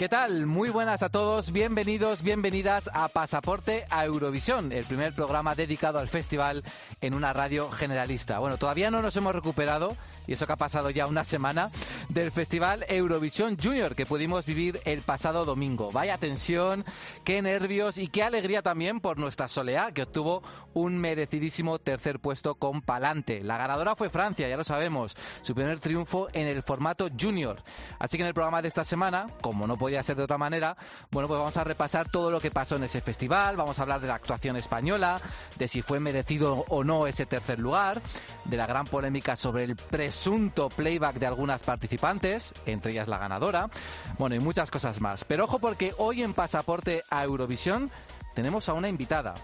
¿Qué tal? Muy buenas a todos, bienvenidos, bienvenidas a Pasaporte a Eurovisión, el primer programa dedicado al festival en una radio generalista. Bueno, todavía no nos hemos recuperado, y eso que ha pasado ya una semana, del festival Eurovisión Junior que pudimos vivir el pasado domingo. Vaya tensión, qué nervios y qué alegría también por nuestra Soleá, que obtuvo un merecidísimo tercer puesto con Palante. La ganadora fue Francia, ya lo sabemos, su primer triunfo en el formato Junior. Así que en el programa de esta semana, como no podía ser de otra manera, bueno, pues vamos a repasar todo lo que pasó en ese festival, vamos a hablar de la actuación española, de si fue merecido o no ese tercer lugar, de la gran polémica sobre el presunto playback de algunas participantes, entre ellas la ganadora, bueno, y muchas cosas más. Pero ojo porque hoy en Pasaporte a Eurovisión tenemos a una invitada.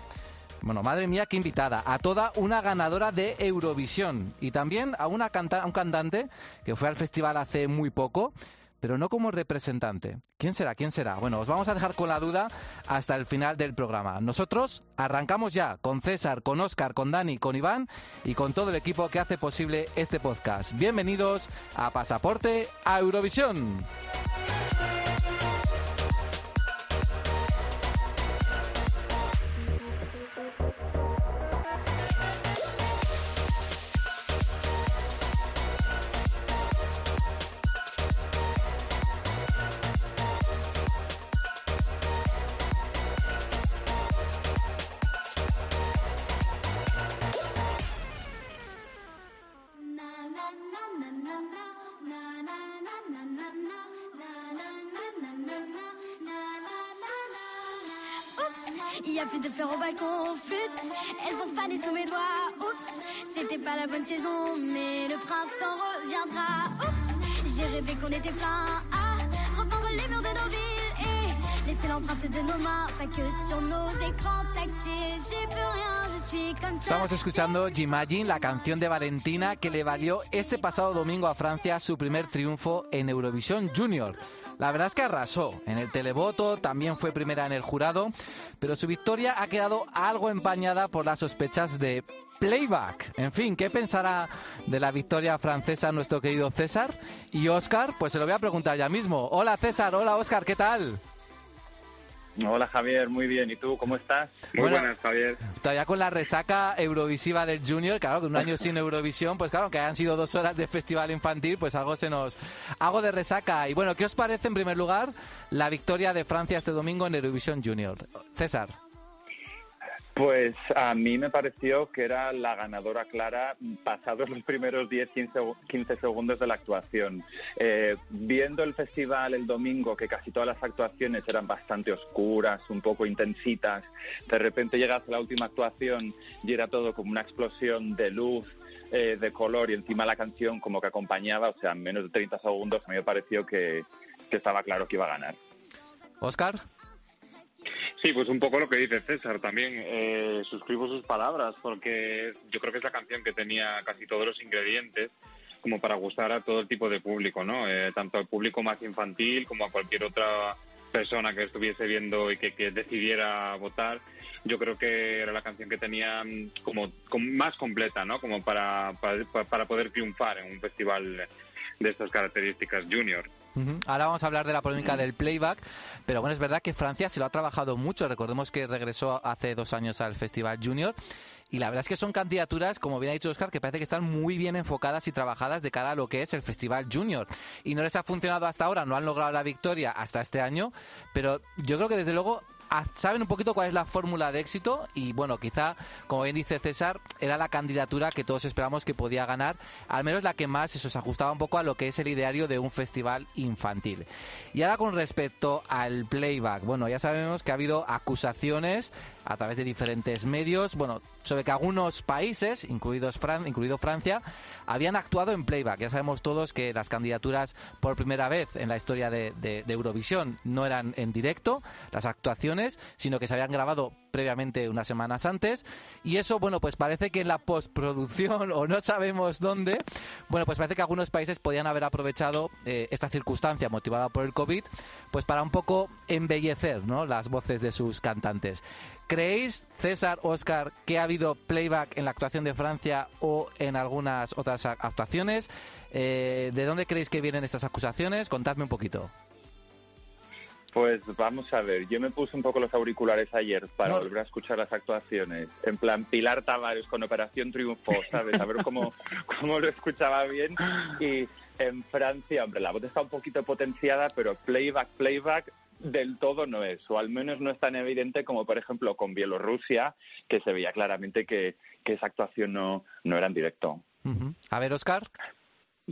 Bueno, madre mía, qué invitada. A toda una ganadora de Eurovisión. Y también a, una canta un cantante que fue al festival hace muy poco pero no como representante. ¿Quién será? ¿Quién será? Bueno, os vamos a dejar con la duda hasta el final del programa. Nosotros arrancamos ya con César, con Óscar, con Dani, con Iván y con todo el equipo que hace posible este podcast. Bienvenidos a Pasaporte a Eurovisión. Y a plus de fleurs au balcon, flûte, elles ont fané sous mes doigts. Oups, c'était pas la bonne saison, mais le printemps reviendra. Oups, j'ai rêvé qu'on était plein à repeindre les murs de nos villes et laisser l'empreinte de nos mains, pas que sur nos écrans tactiles. J'ai plus rien, je suis comme ça. Estamos escuchando Jimagine, la canción de Valentina que le valió este pasado domingo a Francia su primer triunfo en Eurovisión Junior. La verdad es que arrasó. En el televoto también fue primera en el jurado, pero su victoria ha quedado algo empañada por las sospechas de playback. En fin, ¿qué pensará de la victoria francesa nuestro querido César? Y Oscar, pues se lo voy a preguntar ya mismo. Hola César, hola Oscar, ¿qué tal? Hola Javier, muy bien. ¿Y tú cómo estás? Muy Bueno, buenas, Javier. Todavía con la resaca eurovisiva del Junior, claro, que un año sin Eurovisión, pues claro, que hayan sido dos horas de festival infantil, pues algo se nos... Algo de resaca. Y bueno, ¿qué os parece en primer lugar la victoria de Francia este domingo en Eurovisión Junior? César. Pues a mí me pareció que era la ganadora clara pasados los primeros 10-15 segundos de la actuación. Eh, viendo el festival el domingo, que casi todas las actuaciones eran bastante oscuras, un poco intensitas, de repente llegas a la última actuación y era todo como una explosión de luz, eh, de color y encima la canción como que acompañaba, o sea, en menos de 30 segundos a mí me pareció que, que estaba claro que iba a ganar. Oscar. Sí, pues un poco lo que dice César también. Eh, suscribo sus palabras porque yo creo que es la canción que tenía casi todos los ingredientes como para gustar a todo el tipo de público, ¿no? Eh, tanto al público más infantil como a cualquier otra persona que estuviese viendo y que, que decidiera votar. Yo creo que era la canción que tenía mm, como, más completa, ¿no? Como para, para, para poder triunfar en un festival de estas características junior. Ahora vamos a hablar de la polémica del playback, pero bueno, es verdad que Francia se lo ha trabajado mucho. Recordemos que regresó hace dos años al Festival Junior. Y la verdad es que son candidaturas, como bien ha dicho Oscar, que parece que están muy bien enfocadas y trabajadas de cara a lo que es el Festival Junior. Y no les ha funcionado hasta ahora, no han logrado la victoria hasta este año, pero yo creo que desde luego a- saben un poquito cuál es la fórmula de éxito y bueno, quizá, como bien dice César, era la candidatura que todos esperamos que podía ganar, al menos la que más eso, se ajustaba un poco a lo que es el ideario de un festival infantil. Y ahora con respecto al playback, bueno, ya sabemos que ha habido acusaciones a través de diferentes medios, bueno, sobre que algunos países, incluidos Fran, incluido Francia, habían actuado en playback. Ya sabemos todos que las candidaturas por primera vez en la historia de, de Eurovisión no eran en directo, las actuaciones, sino que se habían grabado previamente unas semanas antes. Y eso, bueno, pues parece que en la postproducción, o no sabemos dónde, bueno, pues parece que algunos países podían haber aprovechado eh, esta circunstancia motivada por el COVID, pues para un poco embellecer ¿no? las voces de sus cantantes. ¿Creéis, César, Oscar, que ha habido playback en la actuación de Francia o en algunas otras actuaciones? Eh, ¿De dónde creéis que vienen estas acusaciones? Contadme un poquito. Pues vamos a ver, yo me puse un poco los auriculares ayer para volver a escuchar las actuaciones. En plan, Pilar Tavares con Operación Triunfo, ¿sabes? A ver cómo, cómo lo escuchaba bien. Y en Francia, hombre, la voz está un poquito potenciada, pero playback, playback del todo no es, o al menos no es tan evidente como, por ejemplo, con Bielorrusia, que se veía claramente que, que esa actuación no, no era en directo. A ver, Oscar.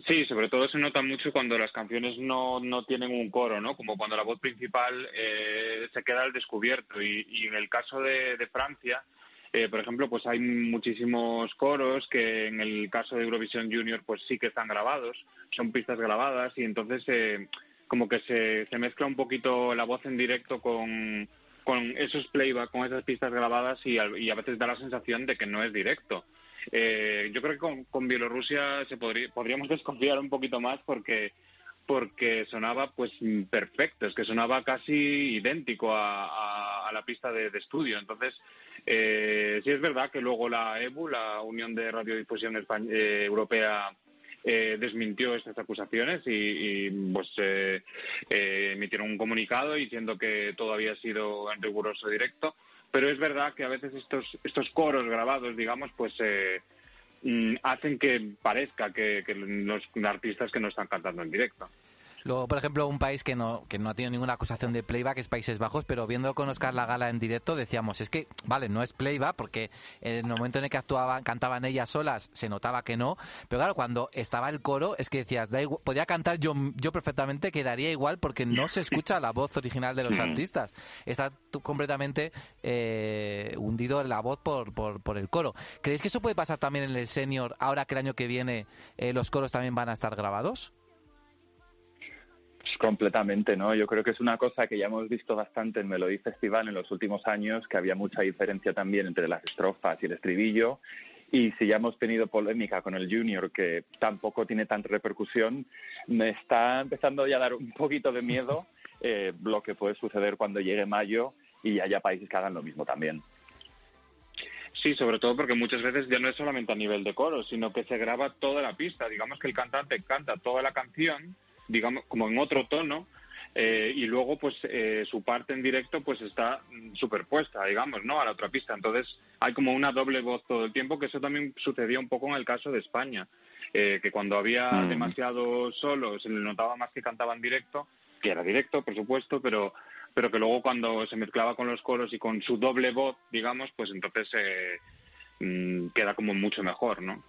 Sí, sobre todo se nota mucho cuando las canciones no, no tienen un coro, ¿no? Como cuando la voz principal eh, se queda al descubierto. Y, y en el caso de, Francia, eh, por ejemplo, pues hay muchísimos coros que en el caso de Eurovisión Junior pues sí que están grabados, son pistas grabadas y entonces eh, como que se, se mezcla un poquito la voz en directo con, con esos playback, con esas pistas grabadas y, y a veces da la sensación de que no es directo. Eh, yo creo que con, Bielorrusia se podría, podríamos desconfiar un poquito más porque porque sonaba pues perfecto, es que sonaba casi idéntico a, la pista de, estudio. Entonces, eh, sí es verdad que luego la EBU, la Unión de Radiodifusión eh, Europea, eh, desmintió estas acusaciones y, pues eh, emitieron un comunicado diciendo que todo había sido en riguroso directo pero es verdad que a veces estos, estos coros grabados, digamos, pues eh, mm, hacen que parezca que, que los artistas que no están cantando en directo. Luego, por ejemplo, un país que no, que no ha tenido ninguna acusación de playback es Países Bajos, pero viendo con Oscar la gala en directo decíamos, es que, vale, no es playback, porque en el momento en el que actuaban, cantaban ellas solas, se notaba que no, pero claro, cuando estaba el coro, es que decías, da podía cantar yo, yo perfectamente, quedaría igual, porque no se escucha la voz original de los artistas. Está completamente eh, hundido en la voz por, por, por, el coro. ¿Creéis que eso puede pasar también en el senior, ahora que el año que viene eh, los coros también van a estar grabados? Completamente, ¿no? Yo creo que es una cosa que ya hemos visto bastante en Melody Festival en los últimos años, que había mucha diferencia también entre las estrofas y el estribillo. Y si ya hemos tenido polémica con el Junior, que tampoco tiene tanta repercusión, me está empezando ya a dar un poquito de miedo eh, lo que puede suceder cuando llegue mayo y haya países que hagan lo mismo también. Sí, sobre todo porque muchas veces ya no es solamente a nivel de coro, sino que se graba toda la pista. Digamos que el cantante canta toda la canción digamos, como en otro tono, eh, y luego pues eh, su parte en directo pues está superpuesta digamos no a la otra pista. Entonces hay como una doble voz todo el tiempo que eso también sucedía un poco en el caso de España eh, que cuando había mm. demasiado solo se le notaba más que cantaba en directo que era directo por supuesto pero pero que luego cuando se mezclaba con los coros y con su doble voz digamos pues entonces mm, queda como mucho mejor no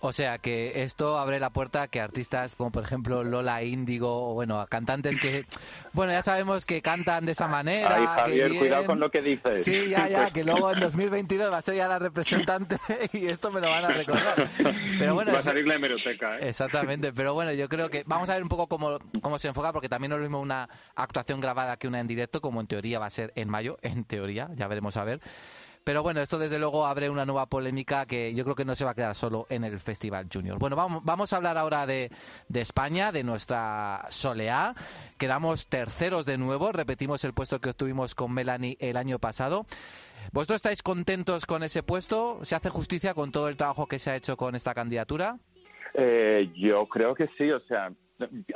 o sea que esto abre la puerta a que artistas como por ejemplo Lola Índigo o bueno, a cantantes que, bueno, ya sabemos que cantan de esa manera. Ay, Javier, cuidado con lo que dices. Sí, ya, ya, que luego en 2022 va a ser ya la representante y esto me lo van a recordar. Pero bueno, va a salir la hemeroteca, ¿eh? Exactamente, pero bueno, yo creo que vamos a ver un poco cómo, cómo se enfoca porque también no es lo mismo una actuación grabada que una en directo, como en teoría va a ser en mayo, en teoría, ya veremos a ver. Pero bueno, esto desde luego abre una nueva polémica que yo creo que no se va a quedar solo en el Festival Junior. Bueno, vamos, vamos a hablar ahora de, de España, de nuestra Soleá. Quedamos terceros de nuevo, repetimos el puesto que obtuvimos con Melanie el año pasado. ¿Vosotros estáis contentos con ese puesto? ¿Se hace justicia con todo el trabajo que se ha hecho con esta candidatura? Eh, yo creo que sí, o sea,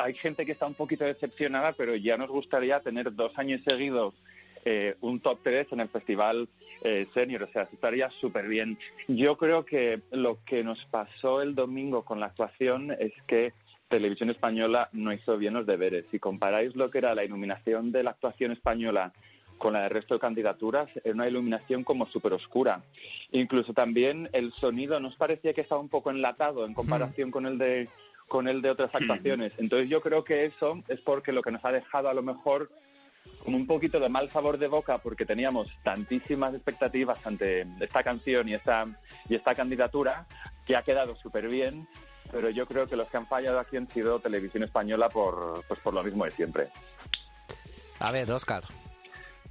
hay gente que está un poquito decepcionada, pero ya nos gustaría tener dos años seguidos eh, un top 3 en el festival eh, senior, o sea, estaría súper bien. Yo creo que lo que nos pasó el domingo con la actuación es que Televisión Española no hizo bien los deberes. Si comparáis lo que era la iluminación de la actuación española con la del resto de candidaturas, era una iluminación como súper oscura. Incluso también el sonido nos parecía que estaba un poco enlatado en comparación con el de con el de otras actuaciones. Entonces yo creo que eso es porque lo que nos ha dejado a lo mejor como un poquito de mal sabor de boca porque teníamos tantísimas expectativas ante esta canción y esta, y esta candidatura que ha quedado súper bien, pero yo creo que los que han fallado aquí han sido Televisión Española por, pues por lo mismo de siempre. A ver, Oscar.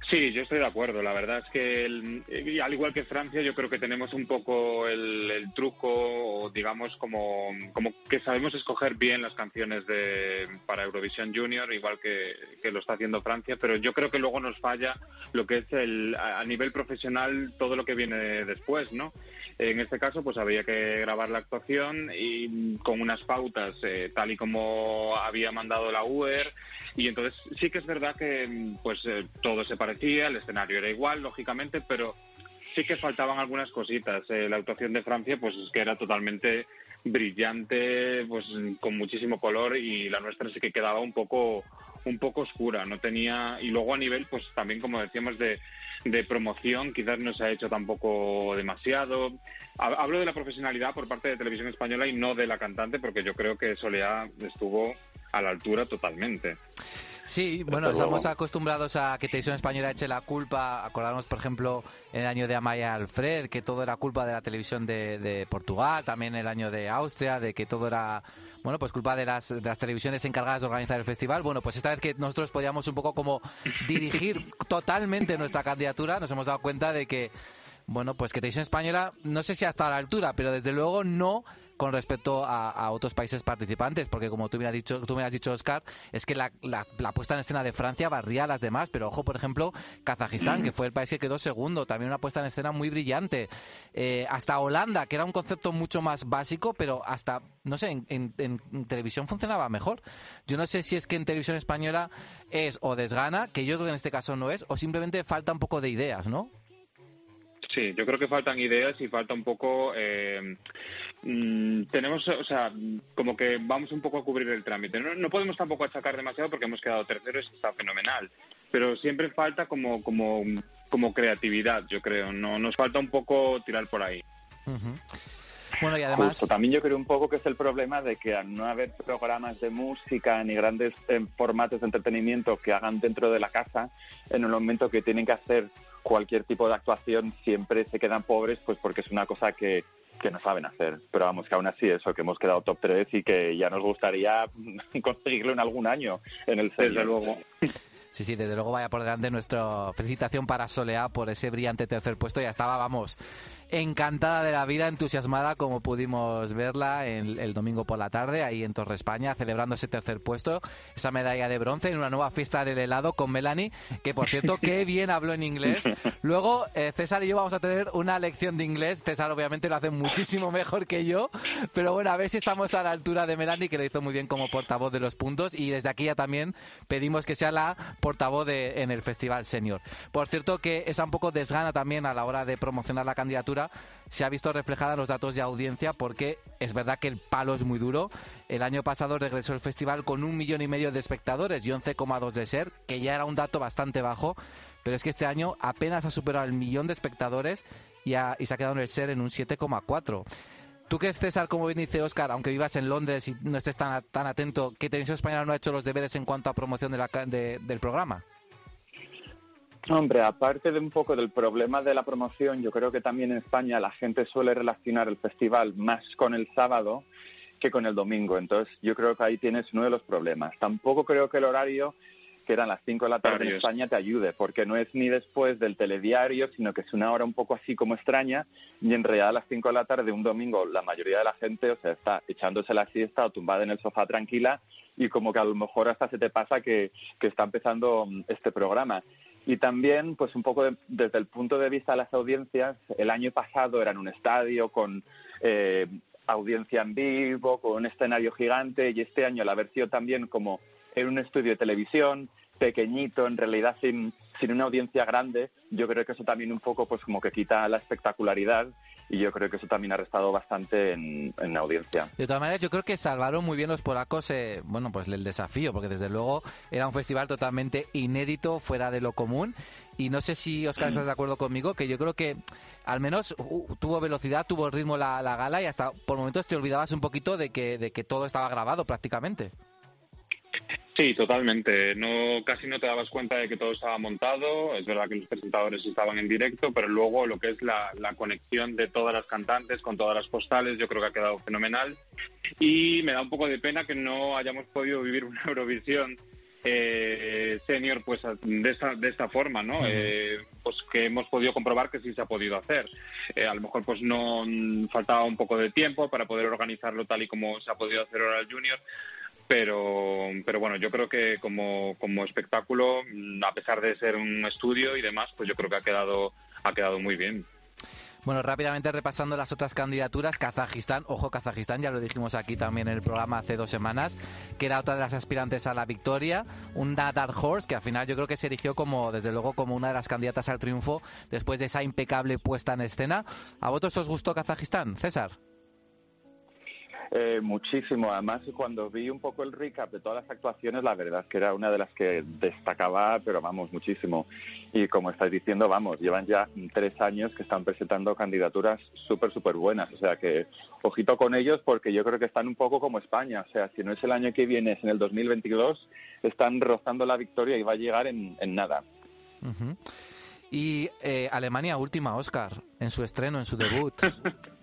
Sí, yo estoy de acuerdo. La verdad es que, al igual que Francia, yo creo que tenemos un poco el, truco, o digamos, como, como que sabemos escoger bien las canciones de, para Eurovisión Junior, igual que, lo está haciendo Francia, pero yo creo que luego nos falla lo que es el, a nivel profesional todo lo que viene después, ¿no? En este caso, pues había que grabar la actuación y con unas pautas eh, tal y como había mandado la UER, y entonces sí que es verdad que pues eh, todo se parece el escenario era igual, lógicamente, pero sí que faltaban algunas cositas. Eh, la actuación de Francia, pues es que era totalmente brillante, pues con muchísimo color y la nuestra sí que quedaba un poco un poco oscura, no tenía y luego a nivel pues también como decíamos de, de promoción quizás no se ha hecho tampoco demasiado. Hablo de la profesionalidad por parte de Televisión Española y no de la cantante porque yo creo que Soleá estuvo a la altura totalmente. Sí, bueno, estamos acostumbrados a que Televisión Española eche la culpa. Acordamos, por ejemplo, en el año de Amaya Alfred, que todo era culpa de la televisión de, Portugal, también el año de Austria, de que todo era, bueno, pues culpa de las, de las televisiones encargadas de organizar el festival. Bueno, pues esta vez que nosotros podíamos un poco como dirigir totalmente nuestra candidatura, nos hemos dado cuenta de que, bueno, pues que Televisión Española, no sé si hasta a la altura, pero desde luego no con respecto a, otros países participantes, porque como tú me has dicho, tú me has dicho Oscar, es que la, puesta en escena de Francia barría a las demás, pero ojo, por ejemplo, Kazajistán, que fue el país que quedó segundo, también una puesta en escena muy brillante. Eh, hasta Holanda, que era un concepto mucho más básico, pero hasta, no sé, en, televisión funcionaba mejor. Yo no sé si es que en televisión española es o desgana, que yo creo que en este caso no es, o simplemente falta un poco de ideas, ¿no? Sí, yo creo que faltan ideas y falta un poco. Eh, mm, tenemos, o sea, como que vamos un poco a cubrir el trámite. No, podemos tampoco achacar demasiado porque hemos quedado terceros y está fenomenal. Pero siempre falta como, como, como creatividad, yo creo. No, nos falta un poco tirar por ahí. Bueno, y además... También yo creo un poco que es el problema de que al no haber programas de música ni grandes eh, formatos de entretenimiento que hagan dentro de la casa, en el momento que tienen que hacer cualquier tipo de actuación siempre se quedan pobres pues porque es una cosa que, que no saben hacer. Pero vamos, que aún así eso, que hemos quedado top 3 y que ya nos gustaría conseguirlo en algún año en el Desde luego. Sí, sí, desde luego vaya por delante nuestra felicitación para Soleá por ese brillante tercer puesto. Ya estaba, vamos, encantada de la vida, entusiasmada como pudimos verla el, domingo por la tarde ahí en Torre España celebrando ese tercer puesto, esa medalla de bronce en una nueva fiesta del helado con Melanie, que por cierto qué bien habló en inglés. Luego eh, César y yo vamos a tener una lección de inglés. César obviamente lo hace muchísimo mejor que yo, pero bueno, a ver si estamos a la altura de Melanie que lo hizo muy bien como portavoz de los puntos y desde aquí ya también pedimos que sea la portavoz de, en el Festival Senior. Por cierto que esa un poco desgana también a la hora de promocionar la candidatura se ha visto reflejada en los datos de audiencia porque es verdad que el palo es muy duro. El año pasado regresó el festival con un millón y medio de espectadores y 11,2 de ser, que ya era un dato bastante bajo, pero es que este año apenas ha superado el millón de espectadores y, se ha quedado en el ser en un 7,4. ¿Tú es César, como bien dice Oscar, aunque vivas en Londres y no estés tan, tan atento, que Televisión Española no ha hecho los deberes en cuanto a promoción del programa? Hombre, aparte de un poco del problema de la promoción, yo creo que también en España la gente suele relacionar el festival más con el sábado que con el domingo. Entonces, yo creo que ahí tienes uno de los problemas. Tampoco creo que el horario, que eran las 5 de la tarde en España, te ayude, porque no es ni después del telediario, sino que es una hora un poco así como extraña, y en realidad a las 5 de la tarde, un domingo, la mayoría de la gente, o sea, está echándose la siesta o tumbada en el sofá tranquila, y como que a lo mejor hasta se te pasa que, que está empezando mm, este programa. Y también, pues un poco desde el punto de vista de las audiencias, el año pasado era en un estadio con eh, audiencia en vivo, con un escenario gigante, y este año la haber sido también como en un estudio de televisión, pequeñito, en realidad sin, sin una audiencia grande, yo creo que eso también un poco pues como que quita la espectacularidad y yo creo que eso también ha restado bastante en, en audiencia. De todas maneras, yo creo que salvaron muy bien los polacos, eh, bueno, pues el desafío, porque desde luego era un festival totalmente inédito, fuera de lo común. Y no sé si Oscar estás de acuerdo conmigo, que yo creo que al menos uh, tuvo velocidad, tuvo ritmo la, la, gala y hasta por momentos te olvidabas un poquito de que, de que todo estaba grabado prácticamente. Sí, totalmente. No, casi no te dabas cuenta de que todo estaba montado. Es verdad que los presentadores estaban en directo, pero luego lo que es la, conexión de todas las cantantes con todas las postales, yo creo que ha quedado fenomenal. Y me da un poco de pena que no hayamos podido vivir una Eurovisión eh, senior pues de esta, de esta forma, ¿no? Eh, pues que hemos podido comprobar que sí se ha podido hacer. Eh, a lo mejor pues no faltaba un poco de tiempo para poder organizarlo tal y como se ha podido hacer ahora el Junior, pero, pero bueno, yo creo que como, como espectáculo, mm, a pesar de ser un estudio y demás, pues yo creo que ha quedado, ha quedado muy bien. Bueno, rápidamente repasando las otras candidaturas, Kazajistán, ojo Kazajistán, ya lo dijimos aquí también en el programa hace dos semanas, que era otra de las aspirantes a la victoria, un Dark Horse, que al final yo creo que se erigió como, desde luego, como una de las candidatas al triunfo después de esa impecable puesta en escena. ¿A vosotros os gustó Kazajistán, César? Eh, muchísimo. Además, cuando vi un poco el recap de todas las actuaciones, la verdad es que era una de las que destacaba, pero vamos, muchísimo. Y como estáis diciendo, vamos, llevan ya tres años que están presentando candidaturas súper, súper buenas. O sea que, ojito con ellos, porque yo creo que están un poco como España. O sea, si no es el año que viene, es en el 2022, están rozando la victoria y va a llegar en, nada. Y eh, Alemania, última, Oscar, en su estreno, en su debut.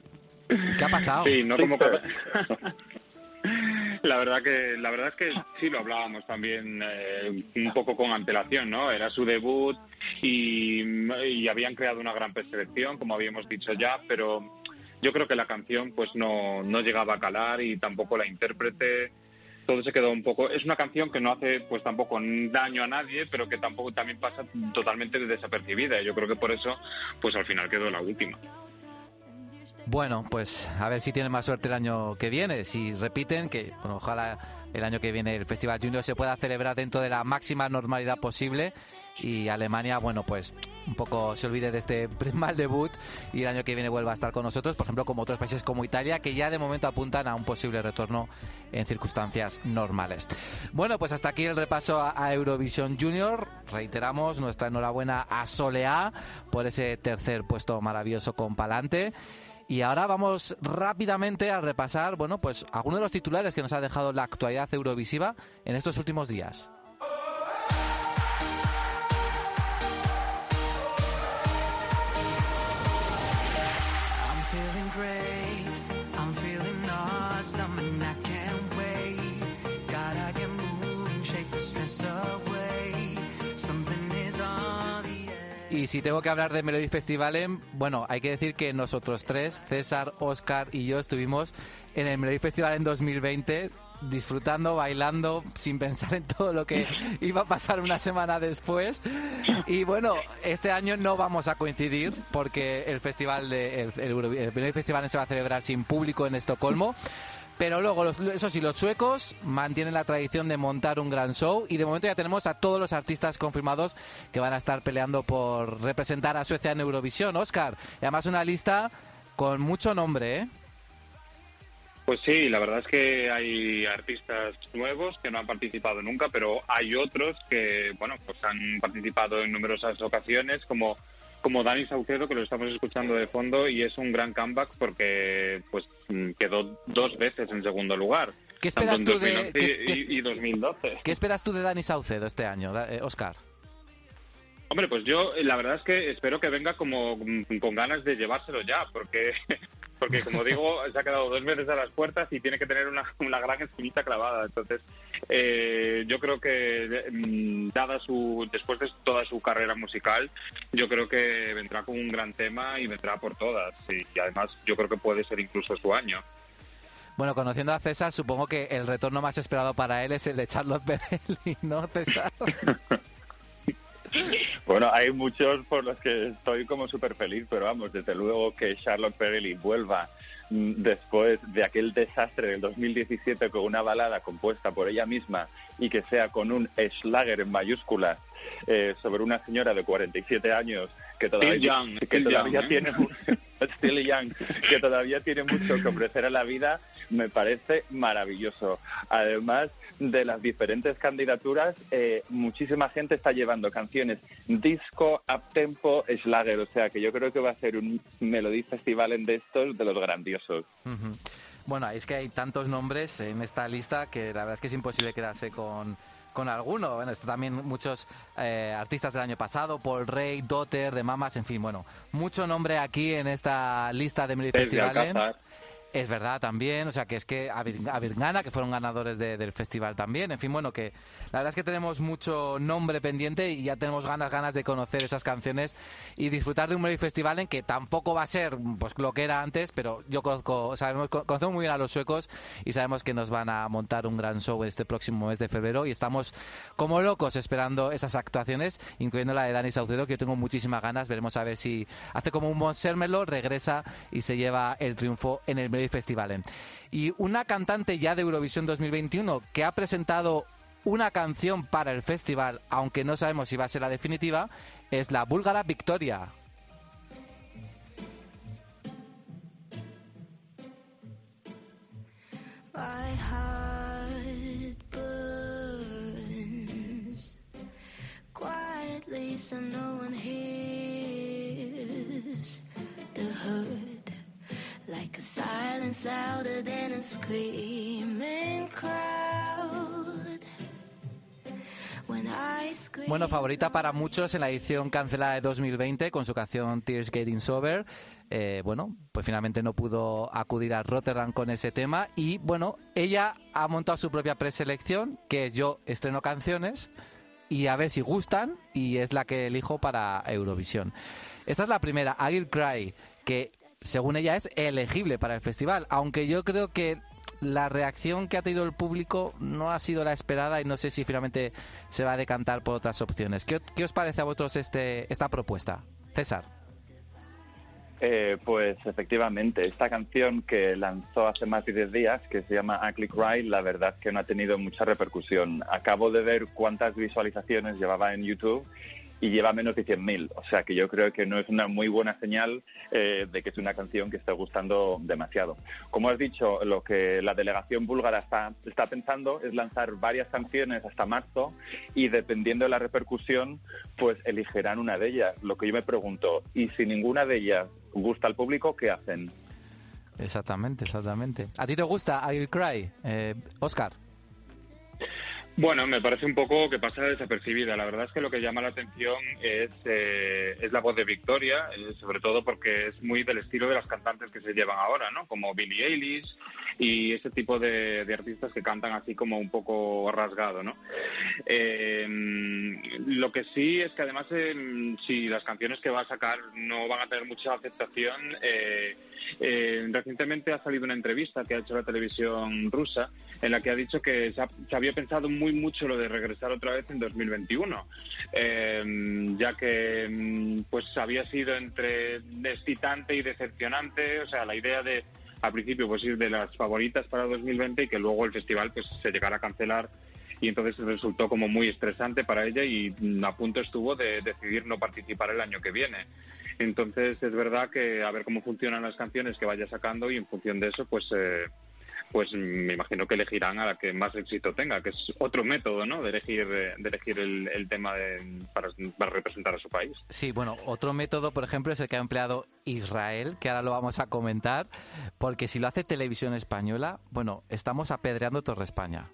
¿Qué ha pasado? Sí, no como La verdad que la verdad es que sí lo hablábamos también eh, un poco con antelación, ¿no? Era su debut y, habían creado una gran preselección, como habíamos dicho ya, pero yo creo que la canción pues no, no llegaba a calar y tampoco la intérprete todo se quedó un poco es una canción que no hace pues tampoco daño a nadie pero que tampoco también pasa totalmente desapercibida yo creo que por eso pues al final quedó la última bueno, pues a ver si tienen más suerte el año que viene. Si repiten, que bueno, ojalá el año que viene el Festival Junior se pueda celebrar dentro de la máxima normalidad posible y Alemania, bueno, pues un poco se olvide de este mal debut y el año que viene vuelva a estar con nosotros, por ejemplo, como otros países como Italia, que ya de momento apuntan a un posible retorno en circunstancias normales. Bueno, pues hasta aquí el repaso a, Eurovisión Junior. Reiteramos nuestra enhorabuena a Soleá por ese tercer puesto maravilloso con Palante. Y ahora vamos rápidamente a repasar, bueno, pues algunos de los titulares que nos ha dejado la actualidad eurovisiva en estos últimos días. Y si tengo que hablar de Melody Festival, bueno, hay que decir que nosotros tres, César, Oscar y yo, estuvimos en el Melody Festival en 2020 disfrutando, bailando, sin pensar en todo lo que iba a pasar una semana después. Y bueno, este año no vamos a coincidir porque el festival, de, el, el, Festival se va a celebrar sin público en Estocolmo. Pero luego, eso sí, los suecos mantienen la tradición de montar un gran show y de momento ya tenemos a todos los artistas confirmados que van a estar peleando por representar a Suecia en Eurovisión, Oscar. Y además una lista con mucho nombre, ¿eh? Pues sí, la verdad es que hay artistas nuevos que no han participado nunca, pero hay otros que, bueno, pues han participado en numerosas ocasiones, como como Dani Saucedo, que lo estamos escuchando de fondo, y es un gran comeback porque pues mm, quedó dos veces en segundo lugar. ¿Qué esperas tú de y, 2012? ¿Qué esperas tú de Dani Saucedo este año, Oscar? Eh, Hombre, pues yo la verdad es que espero que venga como mm, con ganas de llevárselo ya, porque porque como digo, se ha quedado dos veces a las puertas y tiene que tener una, una gran espinita clavada. Entonces, eh, yo creo que mm, dada su después de toda su carrera musical, yo creo que vendrá con un gran tema y vendrá por todas. Y, además, yo creo que puede ser incluso su año. Bueno, conociendo a César, supongo que el retorno más esperado para él es el de Charlotte Perelli, ¿no, César? Bueno, hay muchos por los que estoy como súper feliz, pero vamos, desde luego que Charlotte Perelli vuelva mm, después de aquel desastre del 2017 con una balada compuesta por ella misma y que sea con un Schlager en mayúsculas eh, sobre una señora de 47 años que todavía, que todavía tiene ¿eh? Still Young, que todavía tiene mucho que ofrecer a la vida, me parece maravilloso. Además de las diferentes candidaturas, eh, muchísima gente está llevando canciones disco, uptempo, schlager, o sea que yo creo que va a ser un Melody Festival en de estos de los grandiosos. Bueno, es que hay tantos nombres en esta lista que la verdad es que es imposible quedarse con con alguno. Bueno, está también muchos eh, artistas del año pasado, Paul Rey, Dotter, de Mamas, en fin, bueno, mucho nombre aquí en esta lista de Melody Festival. Es verdad también, o sea que es que a Virgana, que fueron ganadores del festival también, en fin, bueno, que la verdad es que tenemos mucho nombre pendiente y ya tenemos ganas, ganas de conocer esas canciones y disfrutar de un Melody Festival en que tampoco va a ser pues lo que era antes, pero yo conozco, sabemos, conocemos muy bien a los suecos y sabemos que nos van a montar un gran show este próximo mes de febrero y estamos como locos esperando esas actuaciones, incluyendo la de Dani Saucedo, que yo tengo muchísimas ganas, veremos a ver si hace como un Monsermelo, regresa y se lleva el triunfo en el Melody Festival. Y una cantante ya de Eurovisión 2021 que ha presentado una canción para el festival, aunque no sabemos si va a ser la definitiva, es la búlgara Victoria. Bueno, favorita para muchos en la edición cancelada de 2020 con su canción Tears Getting Sober. Eh, bueno, pues finalmente no pudo acudir a Rotterdam con ese tema y bueno, ella ha montado su propia preselección, que yo estreno canciones y a ver si gustan y es la que elijo para Eurovisión. Esta es la primera, I'll Cry, que según ella, es elegible para el festival. Aunque yo creo que la reacción que ha tenido el público no ha sido la esperada y no sé si finalmente se va a decantar por otras opciones. ¿Qué, os parece a vosotros este, esta propuesta? César. Eh, pues efectivamente, esta canción que lanzó hace más de 10 días, que se llama Ugly Cry, la verdad que no ha tenido mucha repercusión. Acabo de ver cuántas visualizaciones llevaba en YouTube y lleva menos de 100.000. O sea que yo creo que no es una muy buena señal eh, de que es una canción que está gustando demasiado. Como has dicho, lo que la delegación búlgara está, está pensando es lanzar varias canciones hasta marzo y dependiendo de la repercusión, pues elegirán una de ellas. Lo que yo me pregunto, ¿y si ninguna de ellas gusta al público, qué hacen? Exactamente, exactamente. ¿A ti te gusta I'll Cry, eh, Oscar? Bueno, me parece un poco que pasa desapercibida. La verdad es que lo que llama la atención es, eh, es la voz de Victoria, eh, sobre todo porque es muy del estilo de las cantantes que se llevan ahora, ¿no? Como Billie Eilish y ese tipo de, artistas que cantan así como un poco rasgado, ¿no? Eh, lo que sí es que además si las canciones que va a sacar no van a tener mucha aceptación, recientemente ha salido una entrevista que ha hecho la televisión rusa en la que ha dicho que se, se había pensado muy mucho lo de regresar otra vez en 2021, em, ya que em, pues había sido entre excitante y decepcionante, o sea, la idea de al principio pues ir de las favoritas para 2020 y que luego el festival pues se llegara a cancelar y entonces resultó como muy estresante para ella y a punto estuvo de decidir no participar el año que viene. Entonces es verdad que a ver cómo funcionan las canciones que vaya sacando y en función de eso pues eh, pues me imagino que elegirán a la que más éxito tenga, que es otro método, ¿no? De elegir, de elegir el, tema para, representar a su país. Sí, bueno, otro método, por ejemplo, es el que ha empleado Israel, que ahora lo vamos a comentar, porque si lo hace Televisión Española, bueno, estamos apedreando Torre España.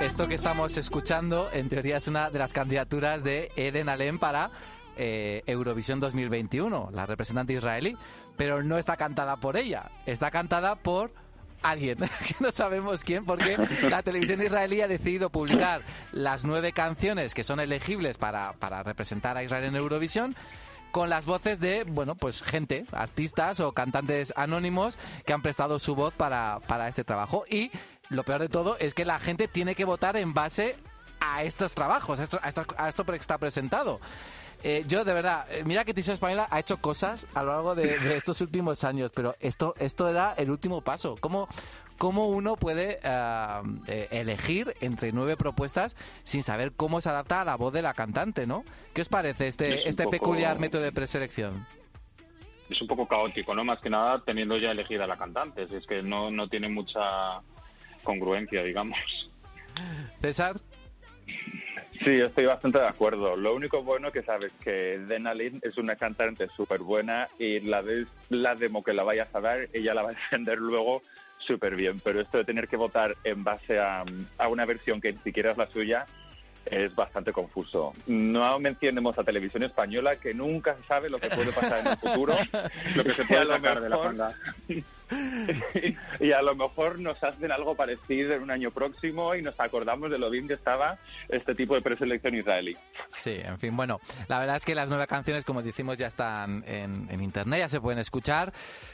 Esto que estamos escuchando, en teoría, es una de las candidaturas de Eden Alem para eh, Eurovisión 2021, la representante israelí, pero no está cantada por ella, está cantada por alguien, que no sabemos quién, porque la televisión israelí ha decidido publicar las nueve canciones que son elegibles para, para representar a Israel en Eurovisión con las voces de, bueno, pues gente, artistas o cantantes anónimos que han prestado su voz para, para este trabajo. Y lo peor de todo es que la gente tiene que votar en base a estos trabajos, a esto, a esto, a esto que está presentado. Eh, yo, de verdad, eh, mira que Televisión Española ha hecho cosas a lo largo de, estos últimos años, pero esto, esto era el último paso. ¿Cómo, cómo uno puede eh, elegir entre nueve propuestas sin saber cómo se adapta a la voz de la cantante, ¿no? ¿Qué os parece este, este peculiar método de preselección? Es un poco caótico, ¿no? Más que nada teniendo ya elegida la cantante. Es que no, no tiene mucha congruencia, digamos. César. Sí, estoy bastante de acuerdo. Lo único bueno que sabes que Denalin es una cantante súper buena y la vez la demo que la vayas a dar, ella la va a defender luego súper bien. Pero esto de tener que votar en base a, a una versión que ni siquiera es la suya, es bastante confuso. No mencionemos a Televisión Española, que nunca sabe lo que puede pasar en el futuro. lo que se puede sacar de la banda. y a lo mejor nos hacen algo parecido en un año próximo y nos acordamos de lo bien que estaba este tipo de preselección israelí. Sí, en fin, bueno, la verdad es que las nuevas canciones, como decimos, ya están en, internet, ya se pueden escuchar,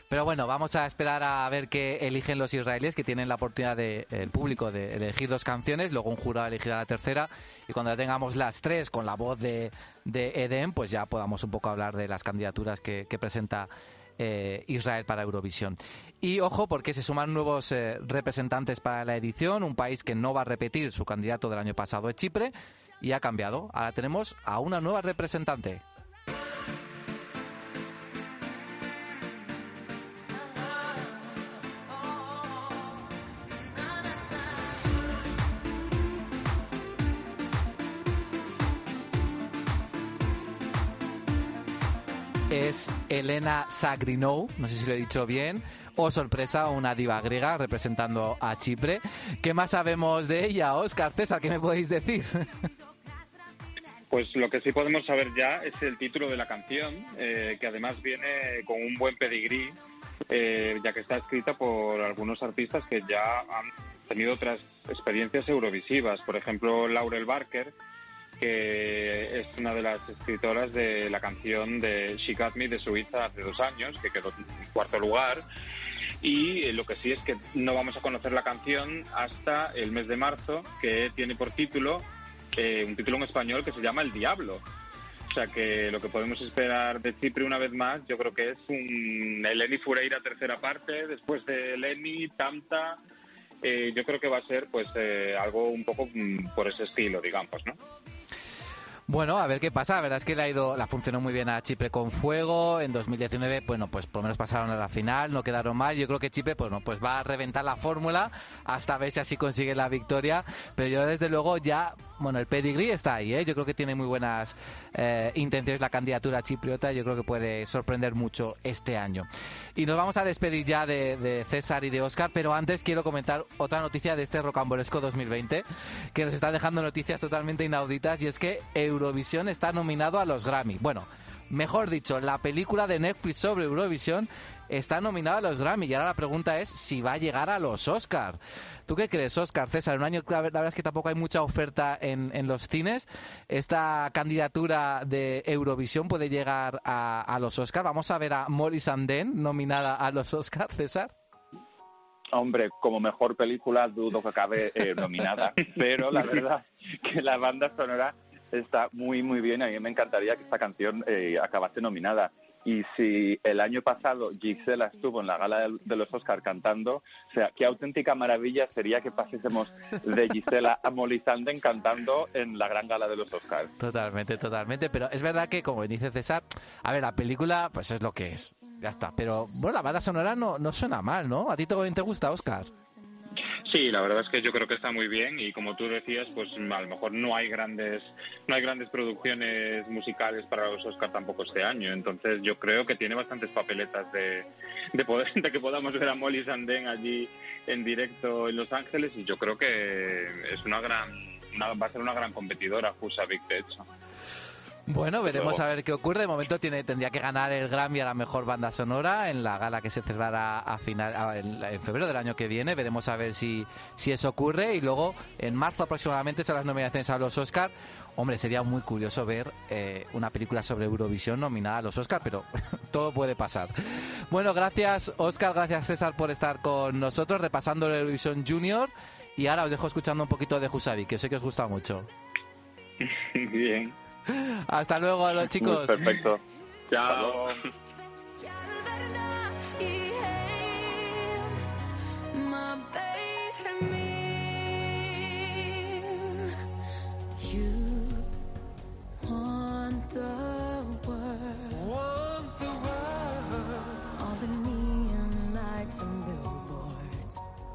pero bueno, vamos a esperar a ver qué eligen los israelíes, que tienen la oportunidad del el público de elegir dos canciones, luego un jurado elegirá la tercera, y cuando tengamos las tres con la voz de, de Eden, pues ya podamos un poco hablar de las candidaturas que, que presenta eh, Israel para Eurovisión. Y ojo, porque se suman nuevos eh, representantes para la edición, un país que no va a repetir su candidato del año pasado es Chipre, y ha cambiado. Ahora tenemos a una nueva representante. Elena Sagrinou, no sé si lo he dicho bien, o sorpresa, una diva griega representando a Chipre. ¿Qué más sabemos de ella, Oscar César? ¿Qué me podéis decir? Pues lo que sí podemos saber ya es el título de la canción, eh, que además viene con un buen pedigrí, eh, ya que está escrita por algunos artistas que ya han tenido otras experiencias eurovisivas. Por ejemplo, Laurel Barker, que es una de las escritoras de la canción de She Got Me de Suiza hace dos años, que quedó en cuarto lugar. Y lo que sí es que no vamos a conocer la canción hasta el mes de marzo, que tiene por título eh, un título en español que se llama El Diablo. O sea que lo que podemos esperar de Chipre una vez más, yo creo que es un Eleni Fureira tercera parte, después de Eleni, Tamta. Eh, yo creo que va a ser pues eh, algo un poco mm, por ese estilo, digamos, ¿no? Bueno, a ver qué pasa. La verdad es que le ha ido, la funcionó muy bien a Chipre con fuego. En 2019, bueno, pues por lo menos pasaron a la final, no quedaron mal. Yo creo que Chipre, pues no, pues va a reventar la fórmula hasta ver si así consigue la victoria. Pero yo desde luego ya, bueno, el pedigree está ahí, ¿eh? Yo creo que tiene muy buenas eh, intenciones la candidatura chipriota. Yo creo que puede sorprender mucho este año. Y nos vamos a despedir ya de, de César y de Oscar, pero antes quiero comentar otra noticia de este Rocambolesco 2020 que nos está dejando noticias totalmente inauditas y es que Eurovisión está nominado a los Grammy. Bueno, mejor dicho, la película de Netflix sobre Eurovisión está nominada a los Grammy. Y ahora la pregunta es si va a llegar a los Oscar. ¿Tú qué crees, Oscar? César, un año la verdad es que tampoco hay mucha oferta en, en los cines. ¿Esta candidatura de Eurovisión puede llegar a, a los Oscar? Vamos a ver a Molly Sandén nominada a los Oscar, César. Hombre, como mejor película dudo que acabe eh, nominada, pero la verdad que la banda sonora está muy, muy bien. A mí me encantaría que esta canción eh, acabase nominada. Y si el año pasado Gisela estuvo en la gala de los Oscar cantando, o sea, qué auténtica maravilla sería que pasésemos de Gisela a Molly Sanden cantando en la gran gala de los Oscar. Totalmente, totalmente. Pero es verdad que, como dice César, a ver, la película, pues es lo que es. Ya está. Pero, bueno, la banda sonora no, no suena mal, ¿no? ¿A ti también te gusta, Oscar? Sí, la verdad es que yo creo que está muy bien y como tú decías, pues a lo mejor no hay grandes no hay grandes producciones musicales para los Oscar tampoco este año, entonces yo creo que tiene bastantes papeletas de, de poder de que podamos ver a Molly Sandén allí en directo en Los Ángeles y yo creo que es una gran una, va a ser una gran competidora Vic de hecho. Bueno, veremos a ver qué ocurre. De momento tiene, tendría que ganar el Grammy a la mejor banda sonora en la gala que se celebrará a final, a, en, en, febrero del año que viene. Veremos a ver si, si eso ocurre. Y luego, en marzo aproximadamente, son las nominaciones a los Oscar. Hombre, sería muy curioso ver eh, una película sobre Eurovisión nominada a los Oscar, pero todo puede pasar. Bueno, gracias Oscar, gracias César por estar con nosotros repasando la Eurovisión Junior. Y ahora os dejo escuchando un poquito de Husavi, que sé que os gusta mucho. Bien. Hasta luego, los chicos. Perfecto. Chao.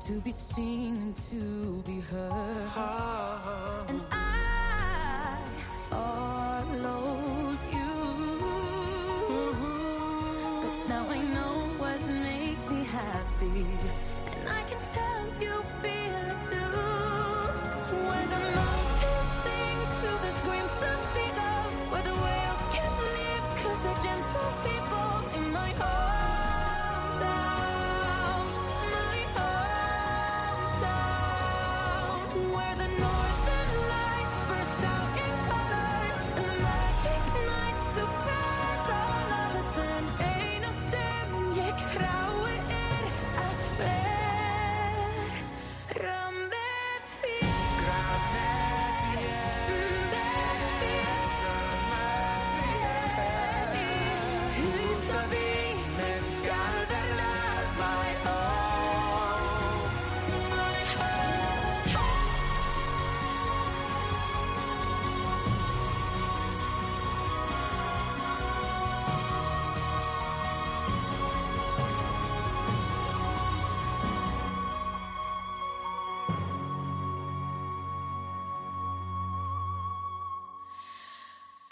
To to be seen and to be heard.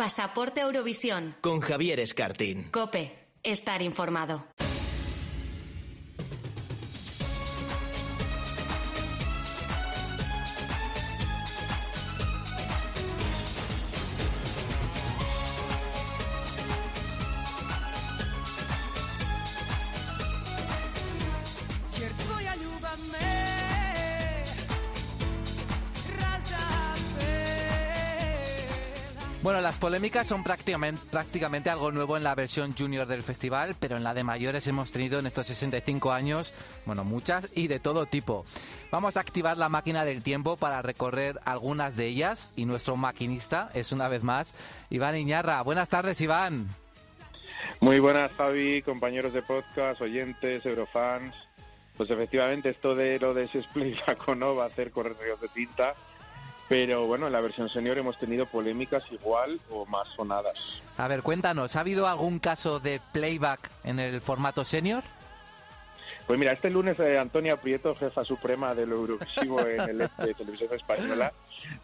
Pasaporte Eurovisión. Con Javier Escartín. Cope. Estar informado. Son prácticamente, algo nuevo en la versión junior del festival, pero en la de mayores hemos tenido en estos 65 años, bueno, muchas y de todo tipo. Vamos a activar la máquina del tiempo para recorrer algunas de ellas y nuestro maquinista es una vez más Iván Iñarra. Buenas tardes, Iván. Muy buenas, Javi, compañeros de podcast, oyentes, eurofans. Pues efectivamente, esto de lo de ese no va a hacer correr ríos de tinta. Pero bueno, en la versión senior hemos tenido polémicas igual o más sonadas. A ver, cuéntanos, ¿ha habido algún caso de playback en el formato senior? Pues mira, este lunes eh, Antonia Prieto, jefa suprema del Eurovisivo en el de Televisión Española,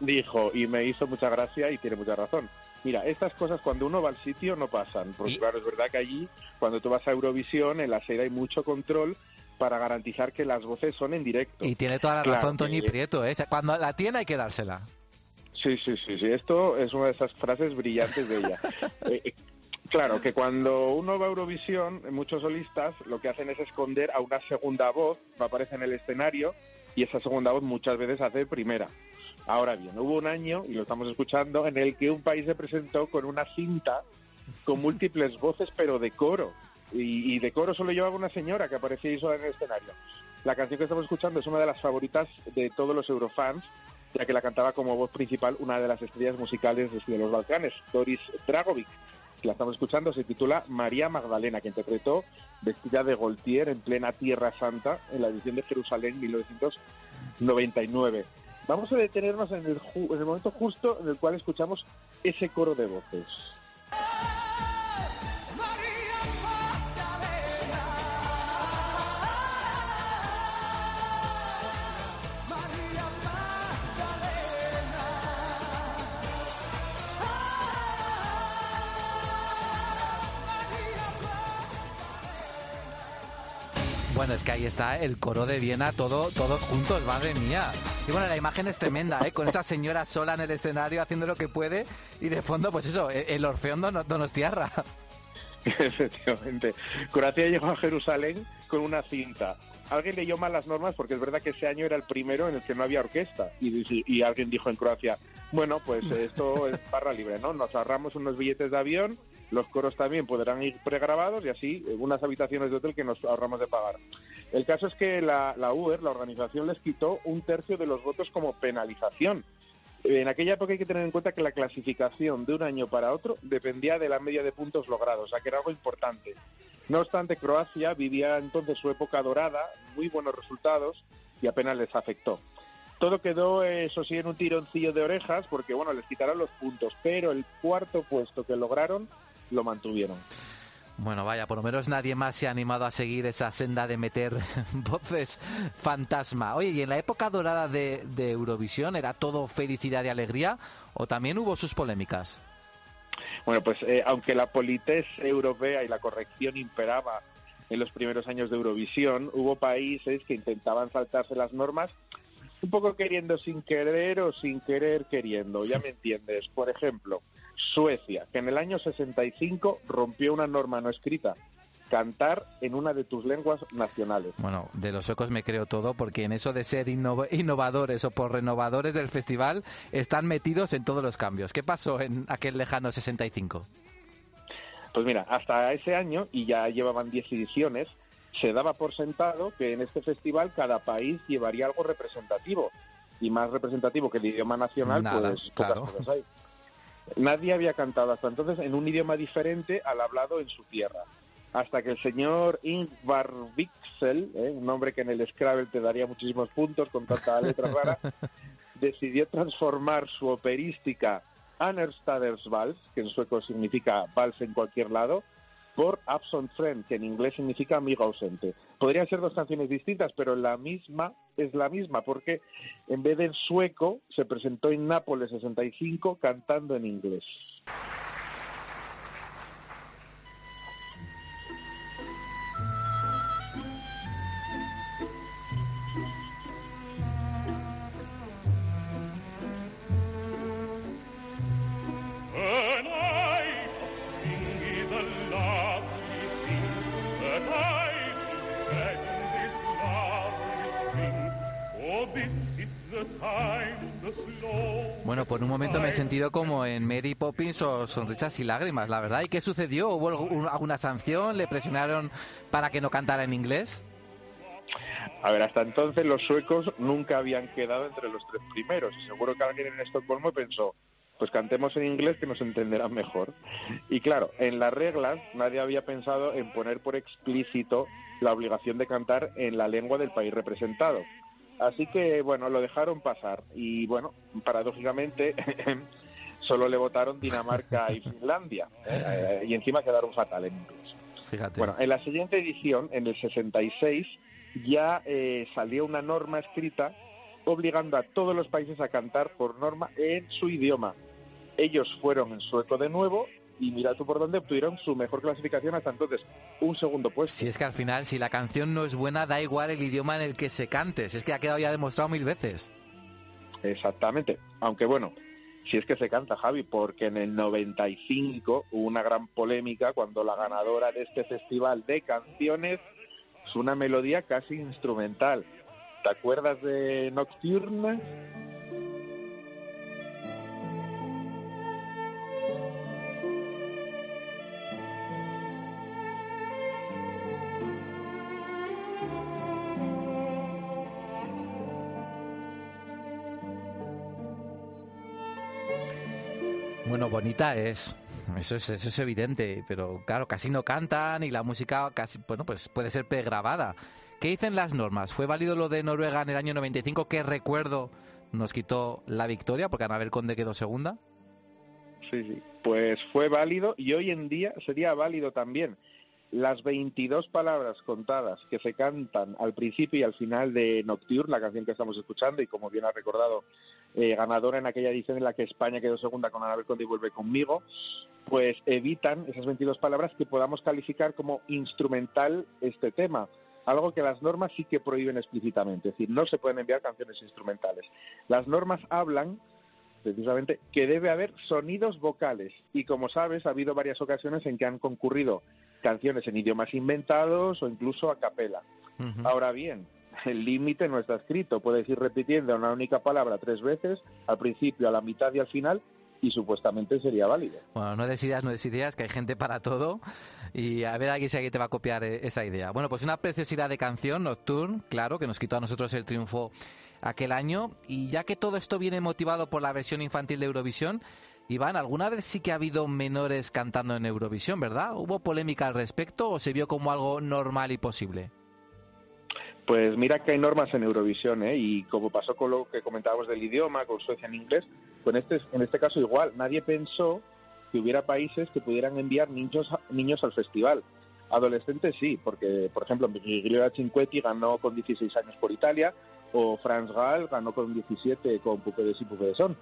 dijo, y me hizo mucha gracia y tiene mucha razón. Mira, estas cosas cuando uno va al sitio no pasan, porque Y- claro, es verdad que allí, cuando tú vas a Eurovisión, en la serie hay mucho control para garantizar que las voces son en directo. Y tiene toda la Claro razón Toñi Prieto, ¿eh? Cuando la tiene hay que dársela. Sí, sí, sí, sí. Esto es una de esas frases brillantes de ella. Eh, eh, claro, que cuando uno va a Eurovisión, muchos solistas lo que hacen es esconder a una segunda voz que aparece en el escenario y esa segunda voz muchas veces hace primera. Ahora bien, hubo un año, y lo estamos escuchando, en el que un país se presentó con una cinta con múltiples voces, pero de coro. Y, y de coro solo llevaba una señora que aparecía ahí sola en el escenario. La canción que estamos escuchando es una de las favoritas de todos los eurofans, ya que la cantaba como voz principal una de las estrellas musicales de los Balcanes, Doris Dragovic. La estamos escuchando, se titula María Magdalena, que interpretó vestida de Gaultier en plena Tierra Santa en la edición de Jerusalén 1999. Vamos a detenernos en el, ju- en el momento justo en el cual escuchamos ese coro de voces. Bueno, es que ahí está el coro de Viena, todo, todos juntos, madre mía. Y bueno, la imagen es tremenda, ¿eh? Con esa señora sola en el escenario haciendo lo que puede y de fondo, pues eso, el el Orfeón Dono- Donostiarra. Efectivamente. Croacia llegó a Jerusalén con una cinta. Alguien leyó mal las normas porque es verdad que ese año era el primero en el que no había orquesta. Y, y alguien dijo en Croacia, bueno, pues esto es barra libre, ¿no? Nos ahorramos unos billetes de avión, los coros también podrán ir pregrabados y así eh, unas habitaciones de hotel que nos ahorramos de pagar. El caso es que la, UER, la organización, les quitó un tercio de los votos como penalización. En aquella época hay que tener en cuenta que la clasificación de un año para otro dependía de la media de puntos logrados, o sea que era algo importante. No obstante, Croacia vivía entonces su época dorada, muy buenos resultados y apenas les afectó. Todo quedó, eh, eso sí, en un tironcillo de orejas porque, bueno, les quitaron los puntos, pero el cuarto puesto que lograron lo mantuvieron. Bueno, vaya, por lo menos nadie más se ha animado a seguir esa senda de meter voces fantasma. Oye, ¿y en la época dorada de, de Eurovisión era todo felicidad y alegría o también hubo sus polémicas? Bueno, pues eh, aunque la politez europea y la corrección imperaba en los primeros años de Eurovisión, hubo países que intentaban saltarse las normas un poco queriendo sin querer o sin querer queriendo, ya me entiendes. Por ejemplo, Suecia, que en el año 65 rompió una norma no escrita, cantar en una de tus lenguas nacionales. Bueno, de los suecos me creo todo porque en eso de ser innova- innovadores o por renovadores del festival están metidos en todos los cambios. ¿Qué pasó en aquel lejano 65? Pues mira, hasta ese año, y ya llevaban 10 ediciones, se daba por sentado que en este festival cada país llevaría algo representativo. Y más representativo que el idioma nacional, Nada, pues claro. cosas hay. Nadie había cantado hasta entonces en un idioma diferente al hablado en su tierra. Hasta que el señor Ingvar Wixel, ¿eh? un nombre que en el Scrabble te daría muchísimos puntos con tanta letra rara, decidió transformar su operística Annerstaders Vals, que en sueco significa vals en cualquier lado, por Absent Friend, que en inglés significa amigo ausente. Podrían ser dos canciones distintas, pero la misma es la misma, porque en vez de sueco, se presentó en Nápoles 65 cantando en inglés. Por un momento me he sentido como en Mary Poppins o Sonrisas y Lágrimas, la verdad. ¿Y qué sucedió? ¿Hubo alguna sanción? ¿Le presionaron para que no cantara en inglés? A ver, hasta entonces los suecos nunca habían quedado entre los tres primeros. Seguro que alguien en Estocolmo pensó, pues cantemos en inglés que nos entenderán mejor. Y claro, en las reglas nadie había pensado en poner por explícito la obligación de cantar en la lengua del país representado. Así que, bueno, lo dejaron pasar. Y bueno, paradójicamente, solo le votaron Dinamarca y Finlandia. ¿eh? Eh, y encima quedaron fatal en inglés. Fíjate. Bueno, en la siguiente edición, en el 66, ya eh, salió una norma escrita obligando a todos los países a cantar por norma en su idioma. Ellos fueron en sueco de nuevo y mira tú por dónde obtuvieron su mejor clasificación hasta entonces, un segundo puesto. Si es que al final, si la canción no es buena, da igual el idioma en el que se cante. Si es que ha quedado ya demostrado mil veces. Exactamente. Aunque bueno, si es que se canta, Javi, porque en el 95 hubo una gran polémica cuando la ganadora de este festival de canciones es una melodía casi instrumental. ¿Te acuerdas de Nocturne? Bueno, bonita es. Eso es, eso es evidente, pero claro, casi no cantan y la música casi, bueno, pues puede ser pregrabada. ¿Qué dicen las normas? ¿Fue válido lo de Noruega en el año 95 que recuerdo nos quitó la victoria porque Anabel Conde quedó segunda? Sí, sí. Pues fue válido y hoy en día sería válido también. Las 22 palabras contadas que se cantan al principio y al final de Nocturne, la canción que estamos escuchando, y como bien ha recordado, eh, ganadora en aquella edición en la que España quedó segunda con Anabel Conde y vuelve conmigo, pues evitan esas 22 palabras que podamos calificar como instrumental este tema. Algo que las normas sí que prohíben explícitamente, es decir, no se pueden enviar canciones instrumentales. Las normas hablan precisamente que debe haber sonidos vocales y como sabes ha habido varias ocasiones en que han concurrido canciones en idiomas inventados o incluso a capela. Ahora bien, el límite no está escrito, puedes ir repitiendo una única palabra tres veces, al principio, a la mitad y al final, y supuestamente sería válido. Bueno, no des ideas, no des ideas, que hay gente para todo. Y a ver aquí si alguien te va a copiar eh, esa idea. Bueno, pues una preciosidad de canción, Nocturne, claro, que nos quitó a nosotros el triunfo aquel año. Y ya que todo esto viene motivado por la versión infantil de Eurovisión, Iván, ¿alguna vez sí que ha habido menores cantando en Eurovisión, verdad? ¿Hubo polémica al respecto o se vio como algo normal y posible? Pues mira que hay normas en Eurovisión, ¿eh? y como pasó con lo que comentábamos del idioma, con Suecia en inglés, en este, en este caso igual, nadie pensó que hubiera países que pudieran enviar niños, niños al festival. Adolescentes sí, porque, por ejemplo, Giglio Cinquetti ganó con 16 años por Italia, o Franz Gall ganó con 17 con Pupedes y Pupe de Son.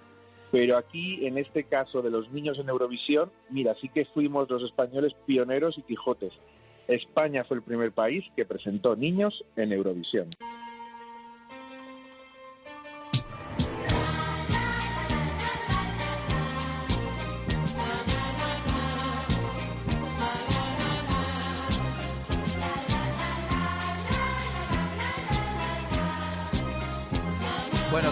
Pero aquí, en este caso de los niños en Eurovisión, mira, sí que fuimos los españoles pioneros y Quijotes. España fue el primer país que presentó niños en Eurovisión.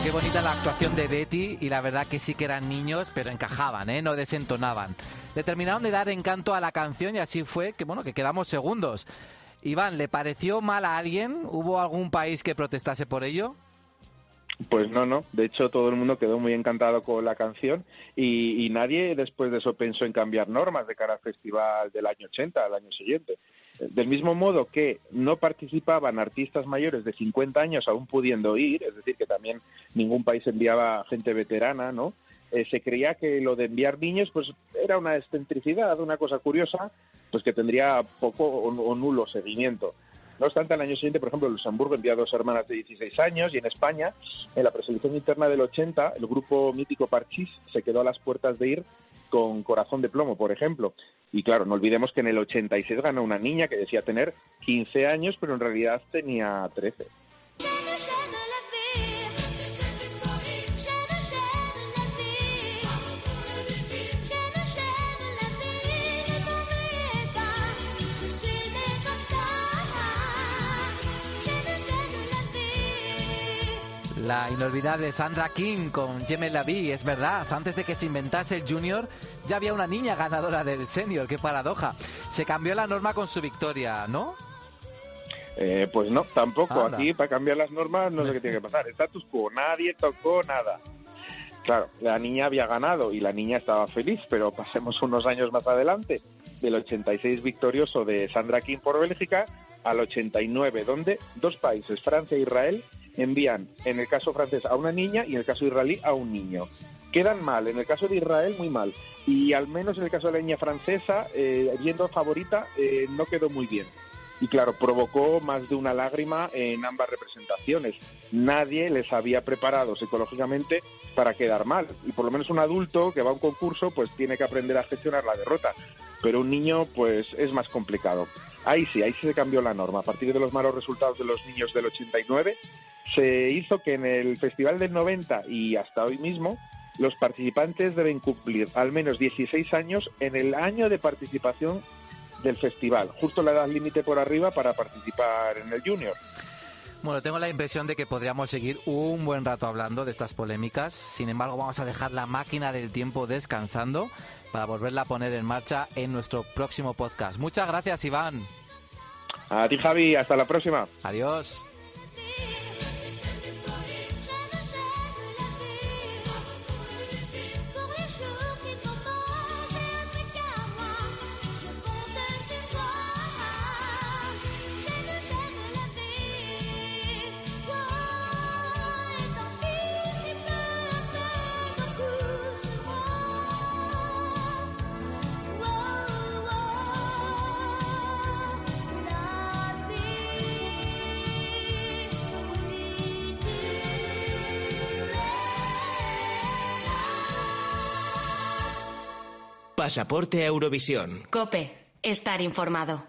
Qué bonita la actuación de Betty y la verdad que sí que eran niños, pero encajaban, ¿eh? no desentonaban. Le terminaron de dar encanto a la canción y así fue que bueno que quedamos segundos. Iván, ¿le pareció mal a alguien? ¿Hubo algún país que protestase por ello? Pues no, no. De hecho, todo el mundo quedó muy encantado con la canción y, y nadie después de eso pensó en cambiar normas de cara al festival del año 80, al año siguiente. Del mismo modo que no participaban artistas mayores de 50 años aún pudiendo ir, es decir, que también ningún país enviaba gente veterana, ¿no? Eh, se creía que lo de enviar niños pues era una excentricidad, una cosa curiosa, pues que tendría poco o, nulo seguimiento. No obstante, al año siguiente, por ejemplo, Luxemburgo envía a dos hermanas de 16 años y en España, en la preselección interna del 80, el grupo mítico Parchís se quedó a las puertas de ir con Corazón de Plomo, por ejemplo. Y claro, no olvidemos que en el 86 ganó una niña que decía tener 15 años, pero en realidad tenía 13. La inolvidable Sandra King con Jemel Lavi, es verdad, antes de que se inventase el junior ya había una niña ganadora del senior, qué paradoja. Se cambió la norma con su victoria, ¿no? Eh, pues no, tampoco. Anda. Aquí, para cambiar las normas, no sé qué tiene que pasar. Status quo, nadie tocó nada. Claro, la niña había ganado y la niña estaba feliz, pero pasemos unos años más adelante, del 86 victorioso de Sandra King por Bélgica al 89, donde dos países, Francia e Israel, envían, en el caso francés, a una niña y en el caso israelí a un niño. Quedan mal, en el caso de Israel muy mal, y al menos en el caso de la niña francesa, eh, yendo favorita, eh, no quedó muy bien. Y claro, provocó más de una lágrima en ambas representaciones. Nadie les había preparado psicológicamente para quedar mal. Y por lo menos un adulto que va a un concurso, pues tiene que aprender a gestionar la derrota. Pero un niño, pues es más complicado. Ahí sí, ahí sí se cambió la norma. A partir de los malos resultados de los niños del 89, se hizo que en el Festival del 90 y hasta hoy mismo, los participantes deben cumplir al menos 16 años en el año de participación del festival, justo la edad límite por arriba para participar en el Junior. Bueno, tengo la impresión de que podríamos seguir un buen rato hablando de estas polémicas. Sin embargo, vamos a dejar la máquina del tiempo descansando para volverla a poner en marcha en nuestro próximo podcast. Muchas gracias, Iván. A ti, Javi, hasta la próxima. Adiós. Pasaporte a Eurovisión. Cope, estar informado.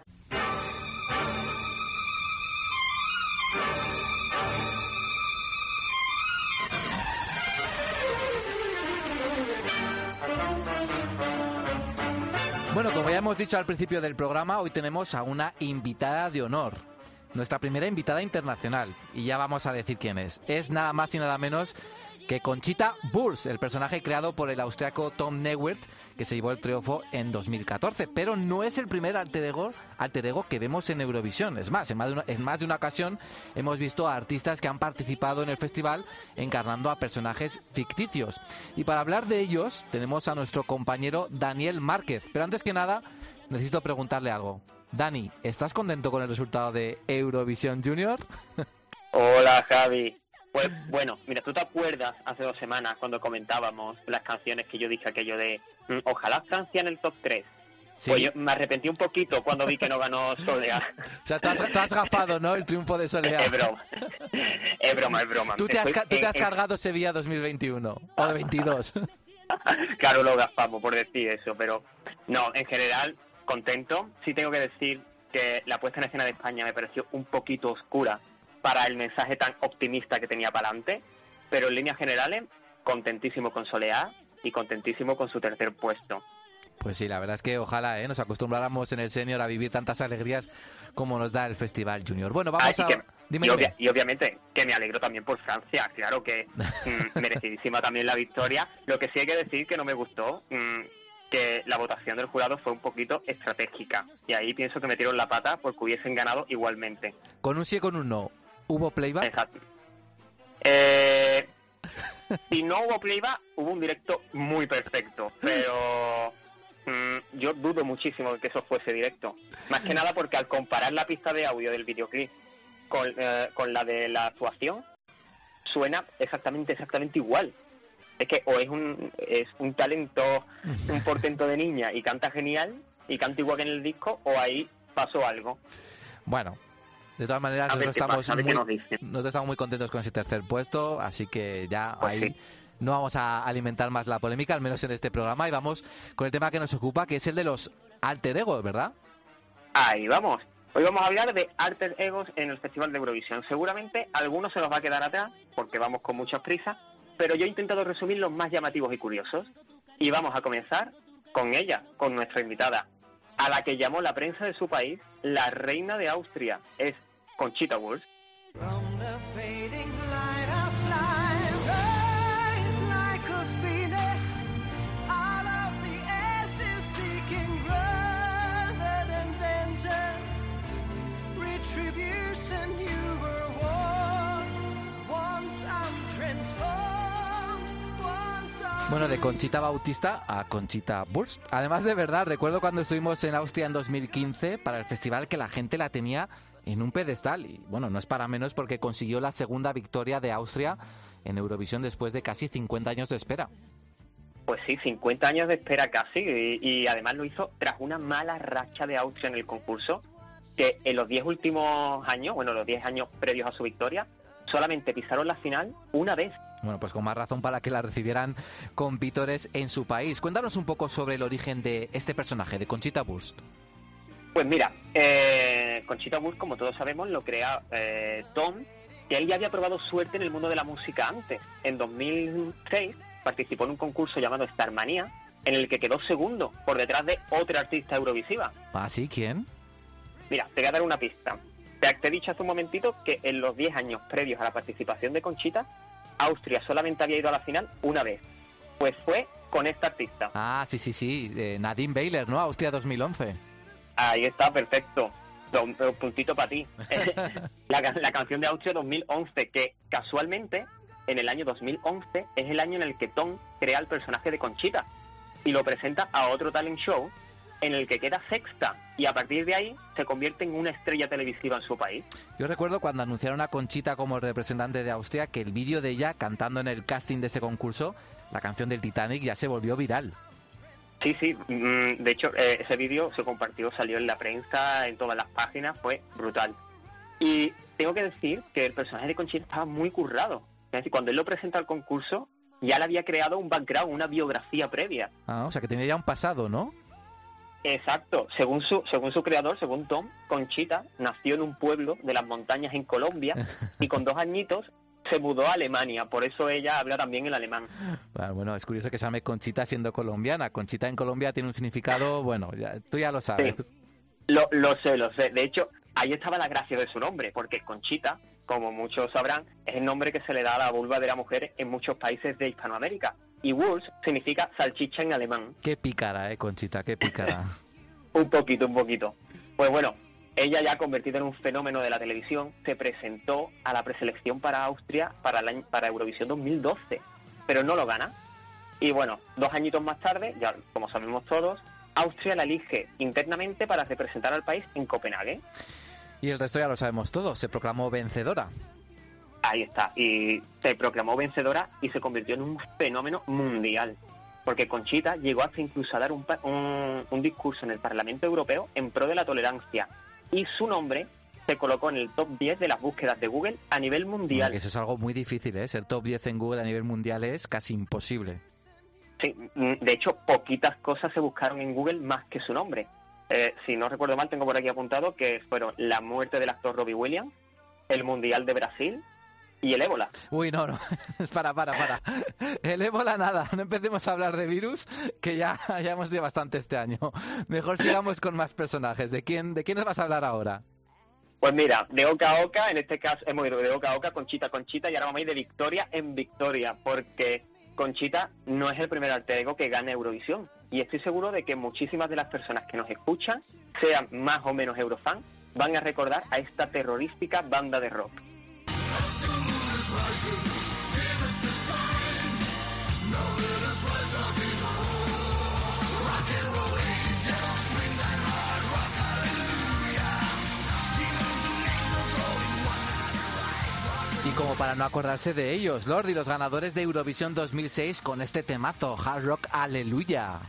Bueno, como ya hemos dicho al principio del programa, hoy tenemos a una invitada de honor. Nuestra primera invitada internacional. Y ya vamos a decir quién es. Es nada más y nada menos que Conchita Wurst, el personaje creado por el austriaco Tom Neuwirth, que se llevó el triunfo en 2014. Pero no es el primer alter ego, alter ego que vemos en Eurovisión. Es más, en más, de una, en más de una ocasión hemos visto a artistas que han participado en el festival encarnando a personajes ficticios. Y para hablar de ellos, tenemos a nuestro compañero Daniel Márquez. Pero antes que nada, necesito preguntarle algo. Dani, ¿estás contento con el resultado de Eurovisión Junior? Hola Javi. Pues bueno, mira, ¿tú te acuerdas hace dos semanas cuando comentábamos las canciones que yo dije aquello de mm, ojalá Francia en el top 3? Sí. Pues yo me arrepentí un poquito cuando vi que no ganó Soleá. O sea, tú has, tú has gafado, ¿no? El triunfo de Soleá. Es broma. Es broma, es broma. Tú te has, tú te has cargado Sevilla 2021 o de 22. Claro, lo gastamos por decir eso, pero no, en general, contento. Sí tengo que decir que la puesta en escena de España me pareció un poquito oscura para el mensaje tan optimista que tenía para adelante, pero en líneas generales, contentísimo con Soleá y contentísimo con su tercer puesto. Pues sí, la verdad es que ojalá ¿eh? nos acostumbráramos en el senior a vivir tantas alegrías como nos da el Festival Junior. Bueno, vamos a... que- Dime, y, dime. obvia- y obviamente que me alegro también por Francia, claro que mm, merecidísima también la victoria. Lo que sí hay que decir que no me gustó, mm, que la votación del jurado fue un poquito estratégica. Y ahí pienso que metieron la pata porque hubiesen ganado igualmente. Con un sí y con un no. ¿Hubo playback? Exacto. Eh, si no hubo playback, hubo un directo muy perfecto, pero mm, yo dudo muchísimo de que eso fuese directo. Más que nada porque al comparar la pista de audio del videoclip con, eh, con la de la actuación, suena exactamente, exactamente igual. Es que o es un, es un talento, un portento de niña y canta genial y canta igual que en el disco, o ahí pasó algo. Bueno, de todas maneras, A nosotros estamos, pasa, muy, nos dicen. nosotros estamos muy contentos con ese tercer puesto, así que ya Pues ahí sí. no vamos a alimentar más la polémica, al menos en este programa, y vamos con el tema que nos ocupa, que es el de los alter egos, ¿verdad? Ahí vamos. Hoy vamos a hablar de alter egos en el Festival de Eurovisión. Seguramente algunos se los va a quedar atrás porque vamos con muchas prisas, pero yo he intentado resumir los más llamativos y curiosos. Y vamos a comenzar con ella, con nuestra invitada, a la que llamó la prensa de su país la reina de Austria. Es Conchita Wurst. Bueno, de Conchita Bautista a Conchita Burst. Además, de verdad, recuerdo cuando estuvimos en Austria en 2015 para el festival que la gente la tenía en un pedestal. Y bueno, no es para menos porque consiguió la segunda victoria de Austria en Eurovisión después de casi 50 años de espera. Pues sí, 50 años de espera casi, y, y además lo hizo tras una mala racha de Austria en el concurso, que en los 10 últimos años, bueno, los 10 años previos a su victoria, solamente pisaron la final una vez. Bueno, pues con más razón para que la recibieran con vítores en su país. Cuéntanos un poco sobre el origen de este personaje, de Conchita Burst. Pues mira, eh, Conchita Wurst, como todos sabemos, lo crea eh, Tom, que él ya había probado suerte en el mundo de la música antes. En 2006 participó en un concurso llamado Starmania, en el que quedó segundo, por detrás de otra artista eurovisiva. ¿Ah, sí? ¿Quién? Mira, te voy a dar una pista. Te, te he dicho hace un momentito que en los 10 años previos a la participación de Conchita, Austria solamente había ido a la final una vez. Pues fue con esta artista. Ah, sí, sí, sí. eh, Nadine Baylor, ¿no? Austria 2011. Ahí está, perfecto. Un, un puntito para ti. la canción de Austria 2011, que casualmente en el año 2011 es el año en el que Tom crea el personaje de Conchita y lo presenta a otro talent show en el que queda sexta y a partir de ahí se convierte en una estrella televisiva en su país. Yo recuerdo cuando anunciaron a Conchita como representante de Austria que el vídeo de ella cantando en el casting de ese concurso, la canción del Titanic, ya se volvió viral. Sí, sí, mm, de hecho eh, ese vídeo se compartió, salió en la prensa, en todas las páginas, fue brutal. Y tengo que decir que el personaje de Conchita estaba muy currado. Es decir, cuando él lo presenta al concurso, ya le había creado un background, una biografía previa. Ah, o sea que tenía ya un pasado, ¿no? Exacto, según su, según su creador, según Tom, Conchita nació en un pueblo de las montañas en Colombia y con dos añitos se mudó a Alemania, por eso ella habla también el alemán. Ah, Bueno, es curioso que se llame Conchita siendo colombiana. Conchita en Colombia tiene un significado, bueno, ya, tú ya lo sabes. Lo, lo sé, lo sé. De hecho, ahí estaba la gracia de su nombre, porque Conchita, como muchos sabrán, es el nombre que se le da a la vulva de la mujer en muchos países de Hispanoamérica. Y Wurst significa salchicha en alemán. Qué pícara, eh, Conchita, qué pícara. Un poquito, un poquito. Pues bueno, ella ya convertida en un fenómeno de la televisión, se presentó a la preselección para Austria para, año- para Eurovisión 2012, pero no lo gana. Y bueno, dos añitos más tarde, ya como sabemos todos, Austria la elige internamente para representar al país en Copenhague. Y el resto ya lo sabemos todos, se proclamó vencedora. Ahí está. Y se proclamó vencedora y se convirtió en un fenómeno mundial. Porque Conchita llegó hasta incluso a dar un, un- un discurso en el Parlamento Europeo en pro de la tolerancia. Y su nombre se colocó en el top 10 de las búsquedas de Google a nivel mundial. Que eso es algo muy difícil, ¿eh? Ser top 10 en Google a nivel mundial es casi imposible. Sí, mm, de hecho, poquitas cosas se buscaron en Google más que su nombre. Eh, si no recuerdo mal, tengo por aquí apuntado que fueron la muerte del actor Robbie Williams, el Mundial de Brasil y el ébola. Uy, no, no. para, para, para. El ébola nada. No empecemos a hablar de virus, que ya, ya hemos tenido bastante este año. Mejor sigamos con más personajes. ¿De quién, ¿De quién nos vas a hablar ahora? Pues mira, de oca a oca, en este caso hemos ido de oca a oca, Conchita a Conchita, y ahora vamos a ir de victoria en victoria, porque Conchita no es el primer alter ego que gana Eurovisión. Y estoy seguro de que muchísimas de las personas que nos escuchan, sean más o menos eurofan, van a recordar a esta terrorífica banda de rock. Y como para no acordarse de ellos, Lordi, los ganadores de Eurovisión 2006 con este temazo, Hard Rock Aleluya.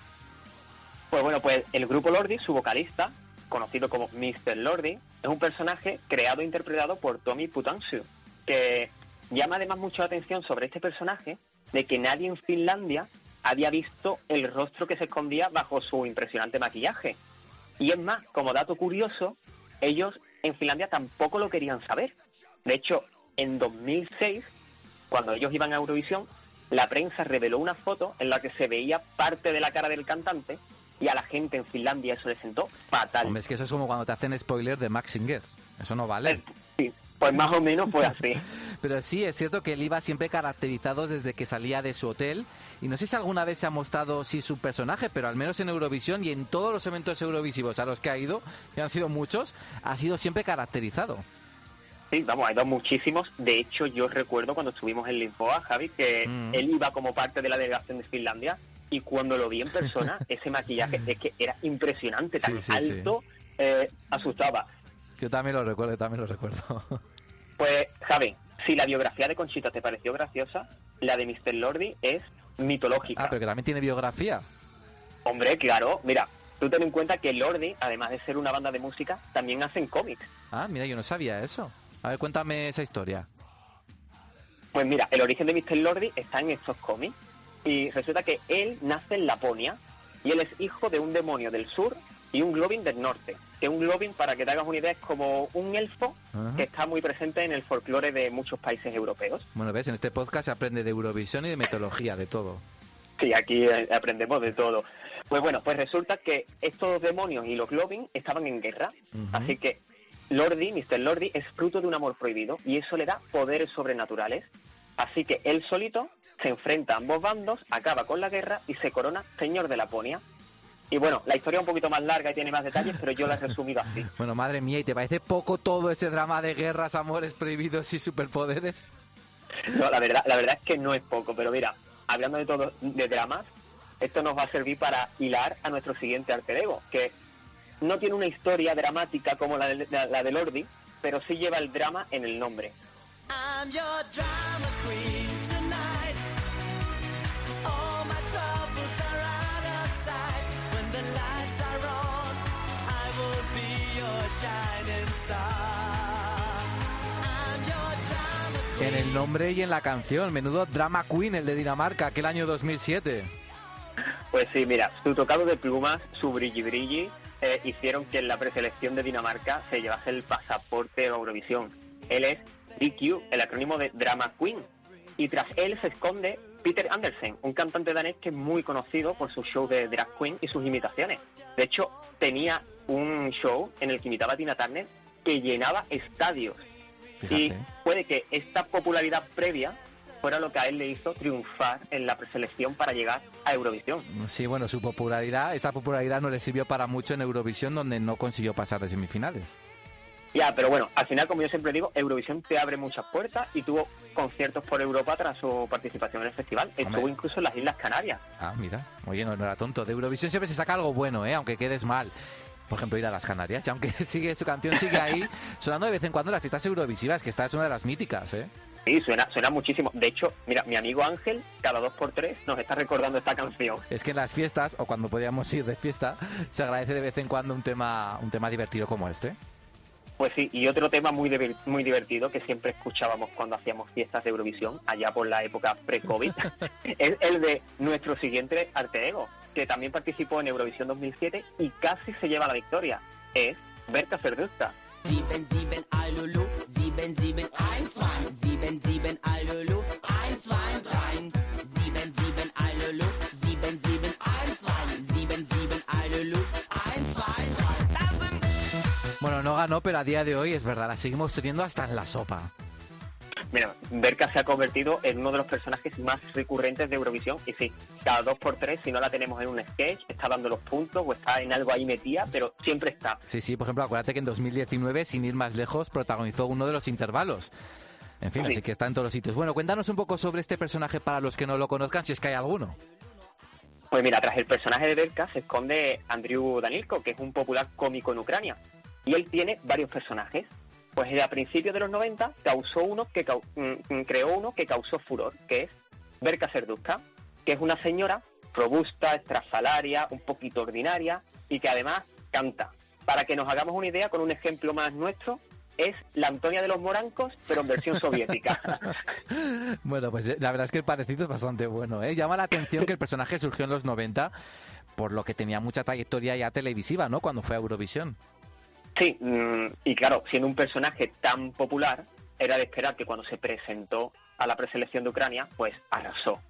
Pues bueno, pues el grupo Lordi, su vocalista, conocido como Mr. Lordi, es un personaje creado e interpretado por Tommy Putansu, que llama además mucho la atención sobre este personaje de que nadie en Finlandia había visto el rostro que se escondía bajo su impresionante maquillaje. Y es más, como dato curioso, ellos en Finlandia tampoco lo querían saber. De hecho, en 2006, cuando ellos iban a Eurovisión, la prensa reveló una foto en la que se veía parte de la cara del cantante y a la gente en Finlandia eso le sentó fatal. Hombre, es que eso es como cuando te hacen spoiler de Max Singer. Eso no vale. Sí, pues más o menos fue así. Pero sí, es cierto que él iba siempre caracterizado desde que salía de su hotel. Y no sé si alguna vez se ha mostrado sí su personaje, pero al menos en Eurovisión y en todos los eventos eurovisivos a los que ha ido, que han sido muchos, ha sido siempre caracterizado. Sí, vamos, ha ido muchísimos. De hecho, yo recuerdo cuando estuvimos en Linfoa, Javi, que Mm. él iba como parte de la delegación de Finlandia y cuando lo vi en persona, ese maquillaje es que era impresionante, tan sí, sí. alto, eh, asustaba. Yo también lo recuerdo, también lo recuerdo. Pues, Javi, si la biografía de Conchita te pareció graciosa, la de Mr. Lordi es mitológica. Ah, pero que también tiene biografía. Hombre, claro, mira, tú ten en cuenta que Lordi, además de ser una banda de música, también hacen cómics. Ah, mira, yo no sabía eso. A ver, cuéntame esa historia. Pues mira, el origen de Mr. Lordi está en estos cómics. Y resulta que él nace en Laponia y él es hijo de un demonio del sur y un globin del norte. Que un globin, para que te hagas una idea, es como un elfo Ajá. que está muy presente en el folclore de muchos países europeos. Bueno, ves, en este podcast se aprende de Eurovisión y de metodología, de todo. Sí, aquí eh, aprendemos de todo. Pues bueno, pues resulta que estos demonios y los globin estaban en guerra. Así que Lordi, Mr. Lordi, es fruto de un amor prohibido y eso le da poderes sobrenaturales. Así que él solito se enfrenta a ambos bandos, acaba con la guerra y se corona señor de Laponia. Y bueno, la historia es un poquito más larga y tiene más detalles, pero yo la he resumido así. Bueno, madre mía, ¿y te parece poco todo ese drama de guerras, amores prohibidos y superpoderes? No, la verdad, la verdad es que no es poco, pero mira, hablando de todo de dramas, esto nos va a servir para hilar a nuestro siguiente alter ego, que no tiene una historia dramática como la de, la, la de Lordi, pero sí lleva el drama en el nombre. I'm your drama queen En el nombre y en la canción. Menudo drama queen el de Dinamarca, aquel año 2007. Pues sí, mira, su tocado de plumas, su brilli brilli, eh, hicieron que en la preselección de Dinamarca se llevase el pasaporte a Eurovisión. Él es DQ, el acrónimo de Drama Queen. Y tras él se esconde Peter Andersen, un cantante danés que es muy conocido por su show de drag queen y sus imitaciones. De hecho, tenía un show en el que imitaba a Tina Turner que llenaba estadios. Y puede que esta popularidad previa fuera lo que a él le hizo triunfar en la preselección para llegar a Eurovisión. Sí, bueno, su popularidad, esa popularidad no le sirvió para mucho en Eurovisión, donde no consiguió pasar de semifinales. Ya, pero bueno, al final, como yo siempre digo, Eurovisión te abre muchas puertas y tuvo conciertos por Europa tras su participación en el festival. Estuvo Hombre. incluso en las Islas Canarias. Ah, mira. Oye, no, no era tonto. De Eurovisión siempre se saca algo bueno, ¿eh? Aunque quedes mal. Por ejemplo, ir a las Canarias. Y aunque sigue su canción sigue ahí, sonando de vez en cuando en las fiestas eurovisivas, que esta es una de las míticas, ¿eh? Sí, suena, suena muchísimo. De hecho, mira, mi amigo Ángel, cada dos por tres, nos está recordando esta canción. Es que en las fiestas, o cuando podíamos ir de fiesta, se agradece de vez en cuando un tema, un tema divertido como este. Pues sí, y otro tema muy, diver- muy divertido que siempre escuchábamos cuando hacíamos fiestas de Eurovisión, allá por la época pre-COVID, es el de nuestro siguiente arte ego, que también participó en Eurovisión 2007 y casi se lleva la victoria. Es Berta Serdusta. Bueno, no ganó, pero a día de hoy es verdad, la seguimos teniendo hasta en la sopa. Mira, Berka se ha convertido en uno de los personajes más recurrentes de Eurovisión y sí, cada dos por tres, si no la tenemos en un sketch, está dando los puntos o está en algo ahí metida, pero siempre está. Sí, sí, por ejemplo, acuérdate que en 2019, sin ir más lejos, protagonizó uno de los intervalos. En fin, Sí. así que está en todos los sitios. Bueno, cuéntanos un poco sobre este personaje para los que no lo conozcan, si es que hay alguno. Pues mira, tras el personaje de Berka se esconde Andrew Danilko, que es un popular cómico en Ucrania. Y él tiene varios personajes. Pues a principios de los 90 causó uno que mm, mm, creó uno que causó furor, que es Berka Serduska, que es una señora robusta, estrafalaria, un poquito ordinaria y que además canta. Para que nos hagamos una idea, con un ejemplo más nuestro, es la Antonia de los Morancos, pero en versión soviética. Bueno, pues eh, la verdad es que el parecido es bastante bueno, ¿eh? Llama la atención que el personaje surgió en los 90, por lo que tenía mucha trayectoria ya televisiva, ¿no? Cuando fue a Eurovisión. Sí, mm, y claro, siendo un personaje tan popular, era de esperar que cuando se presentó a la preselección de Ucrania, pues arrasó.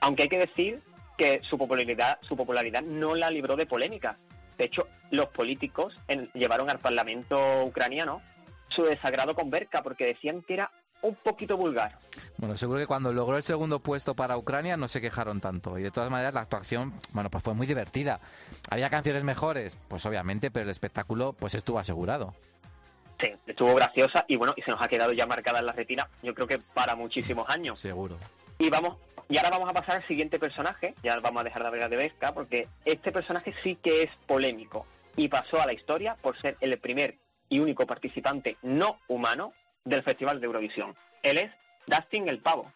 Aunque hay que decir que su popularidad, su popularidad no la libró de polémica. De hecho, los políticos llevaron al Parlamento ucraniano su desagrado con Berka porque decían que era un poquito vulgar. Bueno, seguro que cuando logró el segundo puesto para Ucrania no se quejaron tanto. Y de todas maneras la actuación, bueno, pues fue muy divertida. ¿Había canciones mejores? Pues obviamente, pero el espectáculo pues estuvo asegurado. Sí, estuvo graciosa y bueno, y se nos ha quedado ya marcada en la retina, yo creo que para muchísimos años. Seguro. Y vamos, y ahora vamos a pasar al siguiente personaje, ya vamos a dejar de hablar de Vesca, porque este personaje sí que es polémico y pasó a la historia por ser el primer y único participante no humano del Festival de Eurovisión. Él es Dustin el Pavo.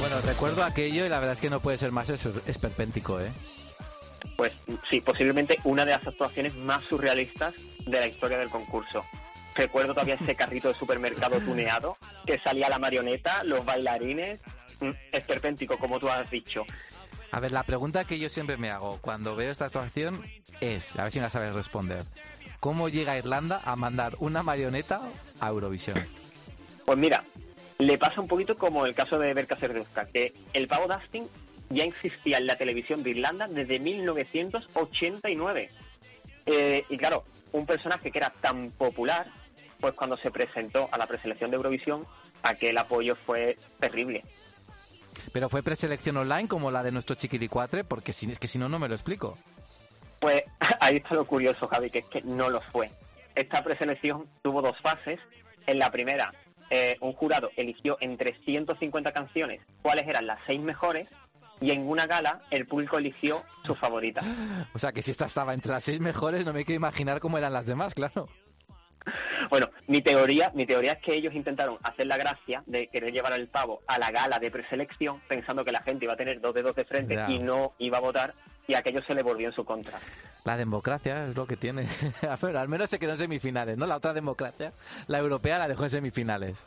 Bueno, recuerdo aquello y la verdad es que no puede ser más es- esperpéntico, ¿eh? Pues sí, posiblemente una de las actuaciones más surrealistas de la historia del concurso. Recuerdo todavía ese carrito de supermercado tuneado, que salía la marioneta, los bailarines, esperpéntico, como tú has dicho. A ver, la pregunta que yo siempre me hago cuando veo esta actuación es, a ver si me la sabes responder, ¿cómo llega Irlanda a mandar una marioneta a Eurovisión? Pues mira, le pasa un poquito como el caso de Berka Serduska, que el pavo Dustin ya existía en la televisión de Irlanda desde 1989. Eh, y claro, un personaje que era tan popular, pues cuando se presentó a la preselección de Eurovisión, aquel apoyo fue terrible. Pero fue preselección online como la de nuestro chiquilicuatre, porque si, es que si no, no me lo explico. Pues ahí está lo curioso, Javi, que es que no lo fue. Esta preselección tuvo dos fases. En la primera, eh, un jurado eligió entre 150 canciones cuáles eran las seis mejores y en una gala el público eligió su favorita. O sea, que si esta estaba entre las seis mejores, no me quiero imaginar cómo eran las demás, claro. Bueno, mi teoría, mi teoría es que ellos intentaron hacer la gracia de querer llevar al pavo a la gala de preselección pensando que la gente iba a tener dos dedos de frente Ya. y no iba a votar y aquello se le volvió en su contra. La democracia es lo que tiene. Pero al menos se quedó en semifinales, ¿no? La otra democracia, la europea, la dejó en semifinales.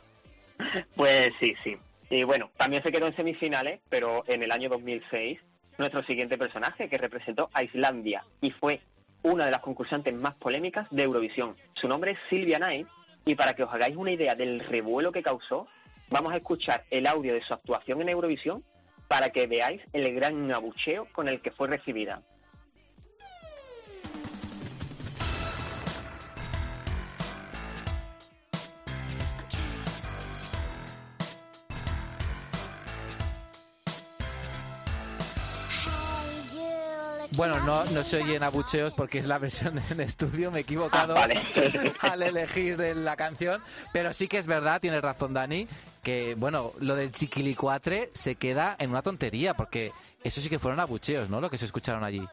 Pues sí, sí. Y bueno, también se quedó en semifinales, pero en el año 2006, nuestro siguiente personaje que representó a Islandia y fue una de las concursantes más polémicas de Eurovisión. Su nombre es Silvia Knight y para que os hagáis una idea del revuelo que causó, vamos a escuchar el audio de su actuación en Eurovisión para que veáis el gran abucheo con el que fue recibida. Bueno, no, no se oyen abucheos porque es la versión en estudio, me he equivocado Ah, vale. al elegir la canción, pero sí que es verdad, tienes razón Dani, que bueno, lo del chiquilicuatre se queda en una tontería porque eso sí que fueron abucheos, ¿no? Lo que se escucharon allí.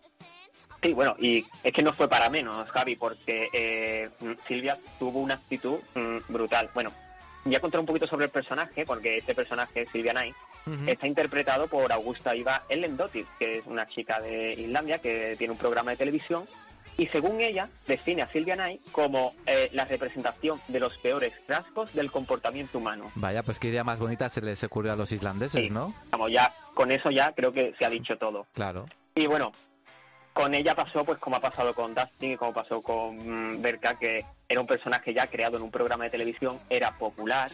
Sí, bueno, y es que no fue para menos, Javi, porque eh, Silvia tuvo una actitud mm, brutal. Bueno, ya contar un poquito sobre el personaje, porque este personaje, Silvia Knight, está interpretado por Augusta Iva Ellendottir, que es una chica de Islandia que tiene un programa de televisión y según ella define a Silvia Knight como eh, la representación de los peores rasgos del comportamiento humano. Vaya, pues qué idea más bonita se les ocurrió a los islandeses, Sí. ¿no? Vamos, ya con eso ya creo que se ha dicho todo. Claro. Y bueno, con ella pasó pues como ha pasado con Dustin y como pasó con mm, Berka, que era un personaje ya creado en un programa de televisión, era popular,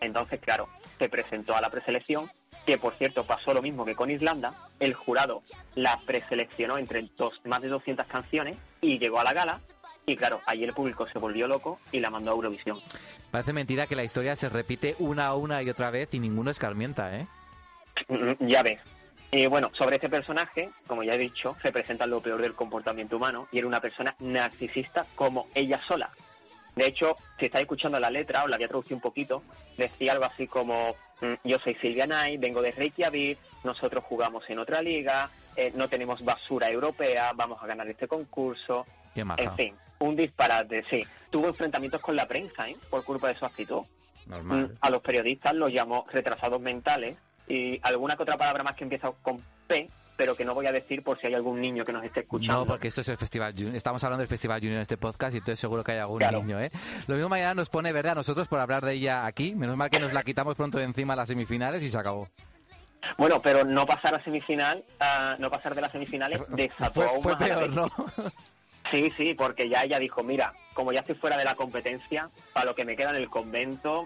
entonces claro, se presentó a la preselección, que por cierto pasó lo mismo que con Islanda, el jurado la preseleccionó entre dos, más de 200 canciones y llegó a la gala, y claro, ahí el público se volvió loco y la mandó a Eurovisión. Parece mentira que la historia se repite una, una y otra vez y ninguno escarmienta, ¿eh? Mm, Ya ves. Y bueno, sobre este personaje, como ya he dicho, representa lo peor del comportamiento humano y era una persona narcisista como ella sola. De hecho, si estáis escuchando la letra, os la voy a traducir un poquito, decía algo así como, mm, yo soy Silvia Knight, vengo de Reykjavik, nosotros jugamos en otra liga, eh, no tenemos basura europea, vamos a ganar este concurso. Qué maja. En fin, un disparate, sí. Tuvo enfrentamientos con la prensa, ¿eh? Por culpa de su actitud. Normal. Mm, A los periodistas los llamó retrasados mentales y alguna que otra palabra más que empieza con P, pero que no voy a decir por si hay algún niño que nos esté escuchando. No, porque esto es el Festival Junior. Estamos hablando del Festival Junior en este podcast y entonces seguro que hay algún Claro. niño, ¿eh? Lo mismo mañana nos pone verde a nosotros por hablar de ella aquí. Menos mal que nos la quitamos pronto de encima a las semifinales y se acabó. Bueno, pero no pasar a semifinal, no pasar de las semifinales desató Fue, aún fue más a la peor, bestia. ¿no? Sí, sí, porque ya ella dijo, mira, como ya estoy fuera de la competencia, para lo que me queda en el convento,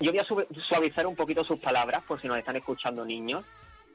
yo voy a suavizar un poquito sus palabras por si nos están escuchando niños,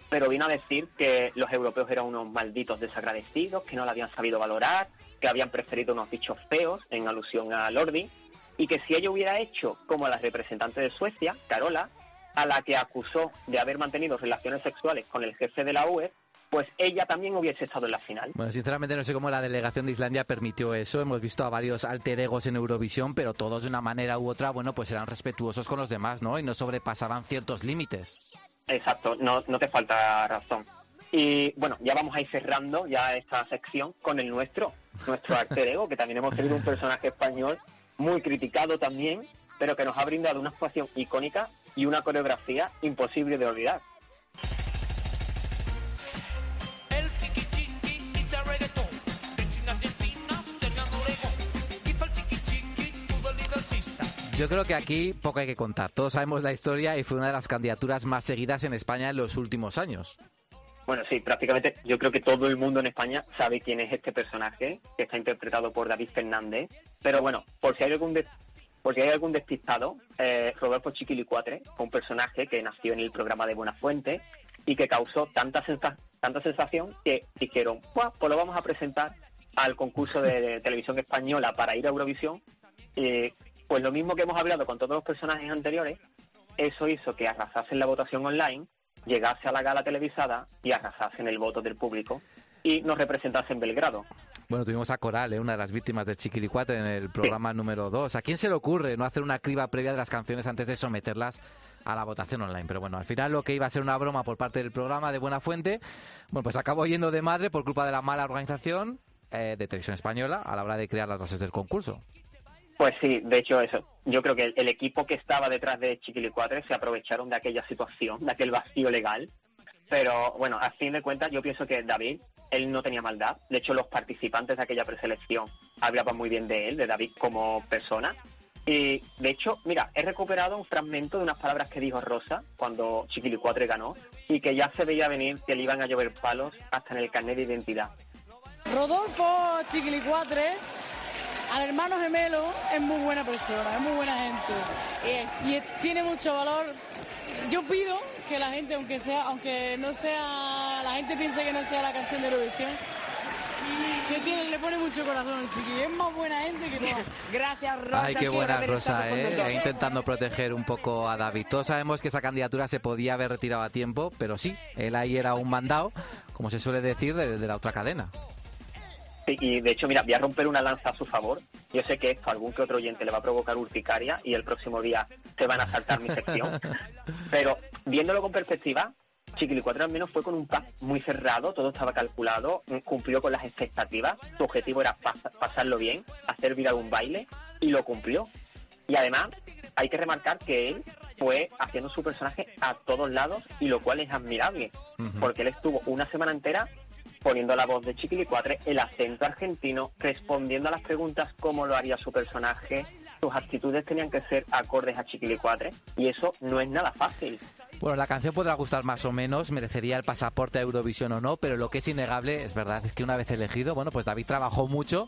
pero vino a decir que los europeos eran unos malditos desagradecidos, que no la habían sabido valorar, que habían preferido unos bichos feos, en alusión a Lordi, y que si ella hubiera hecho como la representante de Suecia, Carola, a la que acusó de haber mantenido relaciones sexuales con el jefe de la UE, pues ella también hubiese estado en la final. Bueno, sinceramente no sé cómo la delegación de Islandia permitió eso. Hemos visto a varios alter egos en Eurovisión, pero todos de una manera u otra, bueno, pues eran respetuosos con los demás, ¿no? Y no sobrepasaban ciertos límites. Exacto, no, no te falta razón. Y bueno, ya vamos a ir cerrando ya esta sección con el nuestro, nuestro alter ego, que también hemos tenido un personaje español muy criticado también, pero que nos ha brindado una actuación icónica y una coreografía imposible de olvidar. Yo creo que aquí poco hay que contar. Todos sabemos la historia y fue una de las candidaturas más seguidas en España en los últimos años. Bueno, sí, prácticamente yo creo que todo el mundo en España sabe quién es este personaje, que está interpretado por David Fernández. Pero bueno, por si hay algún des- por si hay algún despistado, eh, Rodolfo Chiquilicuatre fue un personaje que nació en el programa de Buenafuente y que causó tanta, sensa- tanta sensación que dijeron, "Buah, pues lo vamos a presentar al concurso de, de televisión española para ir a Eurovisión. Y, pues lo mismo que hemos hablado con todos los personajes anteriores, eso hizo que arrasase en la votación online, llegase a la gala televisada y arrasase en el voto del público y nos representase en Belgrado. Bueno, tuvimos a Coral, ¿eh? una de las víctimas de Chiquilicuatre en el programa número 2. ¿A quién se le ocurre no hacer una criba previa de las canciones antes de someterlas a la votación online? Pero bueno, al final lo que iba a ser una broma por parte del programa de Buena Fuente, bueno, pues acabó yendo de madre por culpa de la mala organización eh, de Televisión Española a la hora de crear las bases del concurso. Pues sí, de hecho eso. Yo creo que el, el equipo que estaba detrás de Chiquilicuatre se aprovecharon de aquella situación, de aquel vacío legal. Pero bueno, a fin de cuentas yo pienso que David, él no tenía maldad. De hecho, los participantes de aquella preselección hablaban muy bien de él, de David como persona. Y de hecho, mira, he recuperado un fragmento de unas palabras que dijo Rosa cuando Chiquilicuatre ganó y que ya se veía venir que le iban a llover palos hasta en el carnet de identidad. Rodolfo Chiquilicuatre, al hermano gemelo, es muy buena persona, es muy buena gente. Eh, y es- tiene mucho valor. Yo pido que la gente, aunque sea, aunque no sea, la gente piense que no sea la canción de Eurovisión, que tiene, le pone mucho corazón el chiqui. Es más buena gente que todas. Gracias, Rosa. Ay, qué buena Rosa, ¿eh? Intentando proteger un poco a David. Todos sabemos que esa candidatura se podía haber retirado a tiempo, pero sí, él ahí era un mandado, como se suele decir, de, de la otra cadena. Sí, y de hecho, mira, voy a romper una lanza a su favor. Yo sé que esto a algún que otro oyente le va a provocar urticaria y el próximo día se van a saltar mi sección. Pero viéndolo con perspectiva, Chiquili 4 al menos fue con un plan muy cerrado, todo estaba calculado, mm, cumplió con las expectativas. Su objetivo era pas- pasarlo bien, hacer viral un baile y lo cumplió. Y además, hay que remarcar que él fue haciendo su personaje a todos lados y lo cual es admirable, porque él estuvo una semana entera poniendo la voz de Chiquilicuatre, el acento argentino, respondiendo a las preguntas cómo lo haría su personaje. Sus actitudes tenían que ser acordes a Chiquilicuatre y eso no es nada fácil. Bueno, la canción podrá gustar más o menos, merecería el pasaporte a Eurovisión o no, pero lo que es innegable, es verdad, es que una vez elegido, bueno, pues David trabajó mucho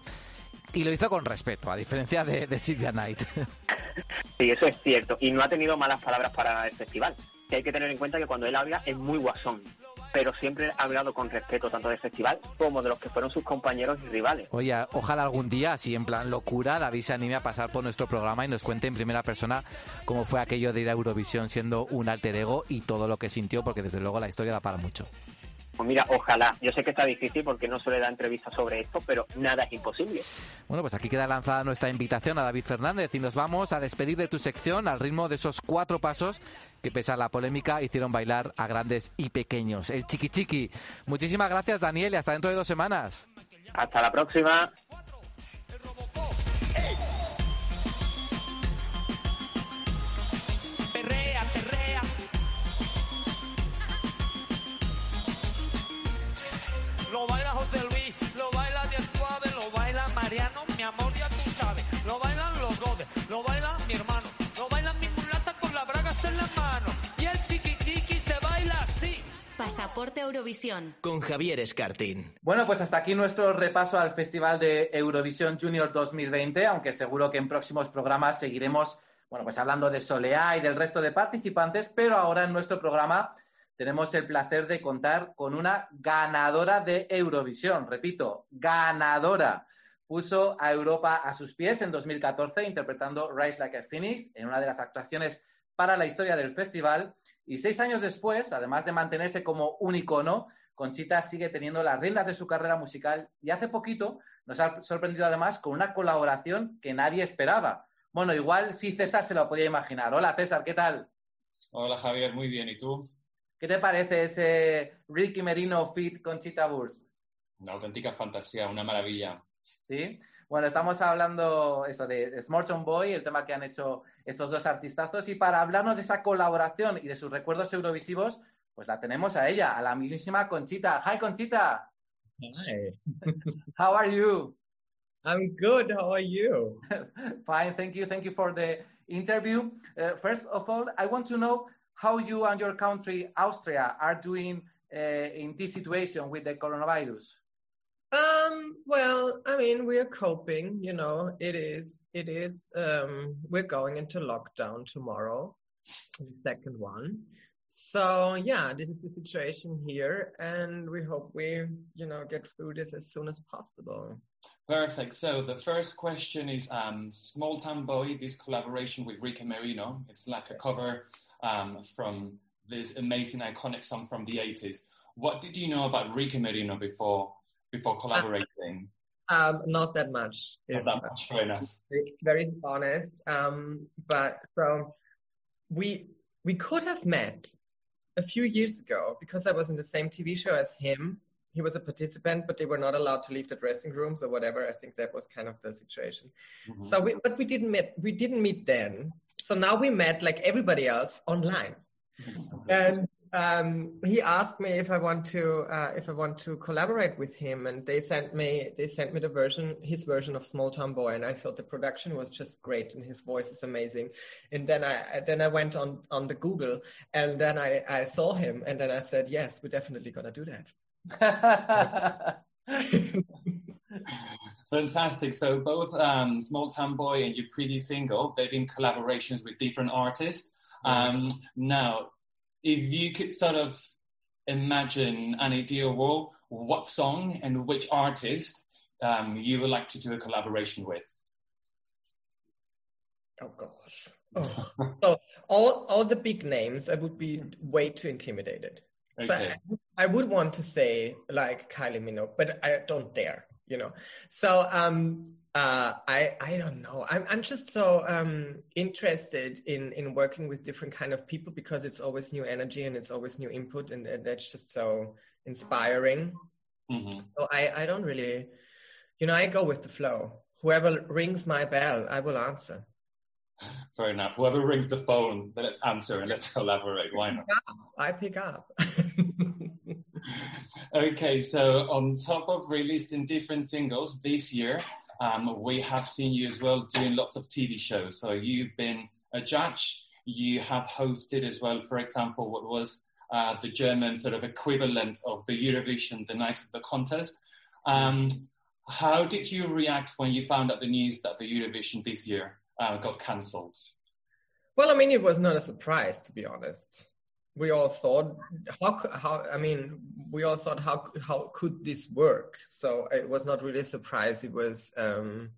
y lo hizo con respeto, a diferencia de, de Silvia Knight. Sí, eso es cierto. Y no ha tenido malas palabras para el festival. Que hay que tener en cuenta que cuando él habla es muy guasón, pero siempre ha hablado con respeto tanto del festival como de los que fueron sus compañeros y rivales. Oye, ojalá algún día, así en plan locura, David se anime a pasar por nuestro programa y nos cuente en primera persona cómo fue aquello de ir a Eurovisión siendo un alter ego y todo lo que sintió, porque desde luego la historia da para mucho. Pues mira, ojalá. Yo sé que está difícil porque no suele dar entrevistas sobre esto, pero nada es imposible. Bueno, pues aquí queda lanzada nuestra invitación a David Fernández y nos vamos a despedir de tu sección al ritmo de esos cuatro pasos que, pese a la polémica, hicieron bailar a grandes y pequeños. El chiqui chiqui. Muchísimas gracias, Daniel, y hasta dentro de dos semanas. Hasta la próxima. Perrea, perrea. Lo baila José Luis, lo baila Diez Suave, lo baila Mariano, mi amor Pasaporte Eurovisión. Con Javier Escartín. Bueno, pues hasta aquí nuestro repaso al Festival de Eurovisión Junior 2020, aunque seguro que en próximos programas seguiremos, bueno, pues hablando de Soleá y del resto de participantes, pero ahora en nuestro programa tenemos el placer de contar con una ganadora de Eurovisión, repito, ganadora. Puso a Europa a sus pies en 2014 interpretando Rise Like a Phoenix en una de las actuaciones para la historia del festival y seis años después, además de mantenerse como un icono, Conchita sigue teniendo las riendas de su carrera musical y hace poquito nos ha sorprendido además con una colaboración que nadie esperaba. Bueno, igual sí César se lo podía imaginar. Hola César, ¿qué tal? Hola Javier, muy bien. ¿Y tú? ¿Qué te parece ese Ricky Merino fit Conchita Wurst? Una auténtica fantasía, una maravilla. ¿Sí? Bueno, estamos hablando eso de, de Smorton Boy, el tema que han hecho estos dos artistazos, y para hablarnos de esa colaboración y de sus recuerdos eurovisivos, pues la tenemos a ella, a la mismísima Conchita. Hi, Conchita. Hi. How are you? I'm good. How are you? Fine, thank you. Thank you for the interview. Uh, first of all, I want to know how you and your country, Austria, are doing uh, in this situation with the coronavirus. Um, well, I mean, we're coping, you know, it is, it is, um, we're going into lockdown tomorrow, the second one. So yeah, this is the situation here and we hope we, you know, get through this as soon as possible. Perfect. So the first question is um, Small Town Boy, this collaboration with Rica Merino. It's like a cover um, from this amazing iconic song from the 80s. What did you know about Rica Merino before before collaborating? Um, not that much. Not that much, fair enough. Very- honest. Um, but so we we could have met a few years ago because I was in the same TV show as him. He was a participant, but they were not allowed to leave the dressing rooms or whatever. I think that was kind of the situation. So, we, but we didn't meet. We didn't meet then. So now we met like everybody else online. And um, he asked me if I want to uh, if I want to collaborate with him, and they sent me they sent me the version his version of Small Town Boy, and I thought the production was just great, and his voice is amazing. And then I then I went on on the Google, and then I I saw him, and then I said yes, we're definitely gonna do that. Fantastic. So both um, Small Town Boy and your previous single, they've been collaborations with different artists. Um, now, if you could sort of imagine an ideal world, what song and which artist um, you would like to do a collaboration with? Oh gosh. Oh. so all all the big names, I would be way too intimidated. So Okay. I, I would want to say like Kylie Minogue, but I don't dare, you know. So um uh I I don't know. I'm I'm just so um interested in in working with different kind of people because it's always new energy and it's always new input and, and that's just so inspiring. Mm-hmm. So I I don't really you know, I go with the flow. Whoever rings my bell, I will answer. Fair enough. Whoever rings the phone, then let's answer and let's collaborate. Why not? I pick up. Okay, so on top of releasing different singles this year, um, we have seen you as well doing lots of TV shows. So you've been a judge, you have hosted as well, for example, what was uh, the German sort of equivalent of the Eurovision, the night of the contest. Um, how did you react when you found out the news that the Eurovision this year uh, got cancelled? Well, I mean, it was not a surprise, to be honest. We all thought, how, how, I mean, we all thought, how, how could this work? So it was not really a surprise. It was um,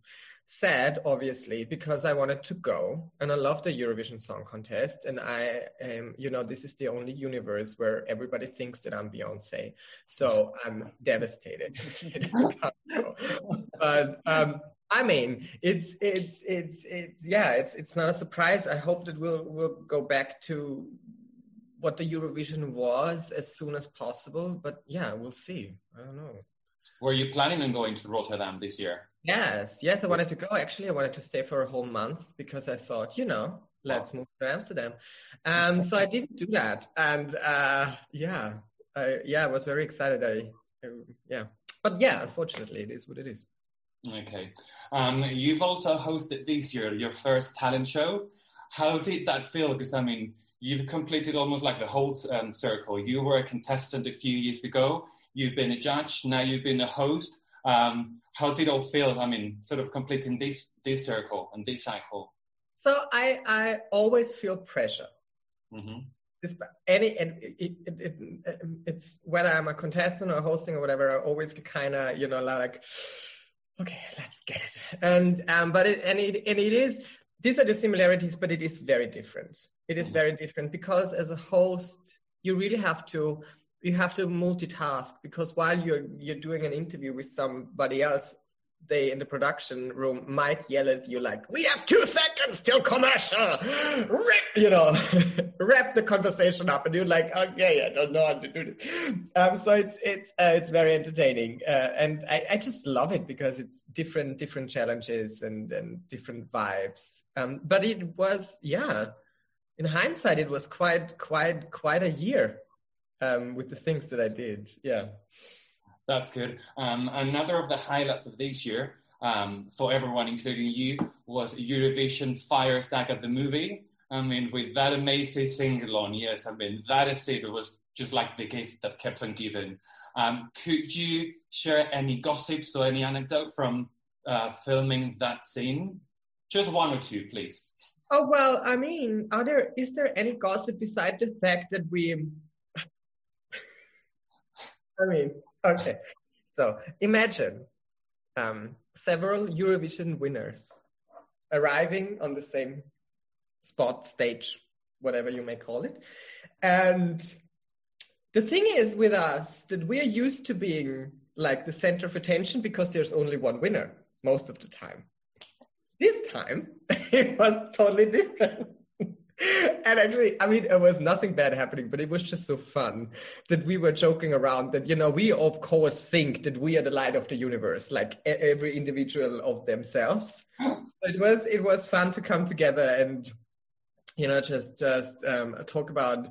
sad, obviously, because I wanted to go and I love the Eurovision Song Contest. And I, um, you know, this is the only universe where everybody thinks that I'm Beyonce. So I'm devastated. but um, I mean, it's it's it's it's yeah, it's it's not a surprise. I hope that we'll we'll go back to what the Eurovision was as soon as possible. But yeah, we'll see. I don't know. Were you planning on going to Rotterdam this year? Yes, yes, I wanted to go. Actually, I wanted to stay for a whole month because I thought, you know, let's move to Amsterdam. Um, so I didn't do that, and uh, yeah, I, yeah, I was very excited. I, I yeah, but yeah, unfortunately, it is what it is. Okay. Um, you've also hosted this year your first talent show. How did that feel? Because I mean, you've completed almost like the whole um, circle. You were a contestant a few years ago. You've been a judge. Now you've been a host. Um, how did it all feel? I mean, sort of completing this this circle and this cycle. So I I always feel pressure. hmm This, any it, it, it, it's whether I'm a contestant or hosting or whatever. I always kind of you know like okay, let's get it. And um, but it and it and it is these are the similarities, but it is very different. It is mm-hmm. very different because as a host, you really have to you have to multitask because while you're you're doing an interview with somebody else, they in the production room might yell at you like, "We have two seconds till commercial," Rip, you know, wrap the conversation up, and you're like, "Okay, I don't know how to do this." Um, so it's it's uh, it's very entertaining, uh, and I, I just love it because it's different different challenges and and different vibes. Um, but it was yeah, in hindsight, it was quite quite quite a year um, with the things that I did. Yeah. That's good. Um, another of the highlights of this year um, for everyone, including you, was Eurovision Fire Saga the movie. I mean, with that amazing single on, yes, I mean, that is it. It was just like the gift that kept on giving. Um, could you share any gossips or any anecdote from uh, filming that scene? Just one or two, please. Oh well, I mean, are there is there any gossip beside the fact that we? I mean, okay. So imagine um, several Eurovision winners arriving on the same spot, stage, whatever you may call it, and the thing is with us that we are used to being like the center of attention because there's only one winner most of the time. This time it was totally different. And actually, I mean, it was nothing bad happening, but it was just so fun that we were joking around that, you know, we of course think that we are the light of the universe, like every individual of themselves. so it was, it was fun to come together and, you know, just, just um, talk about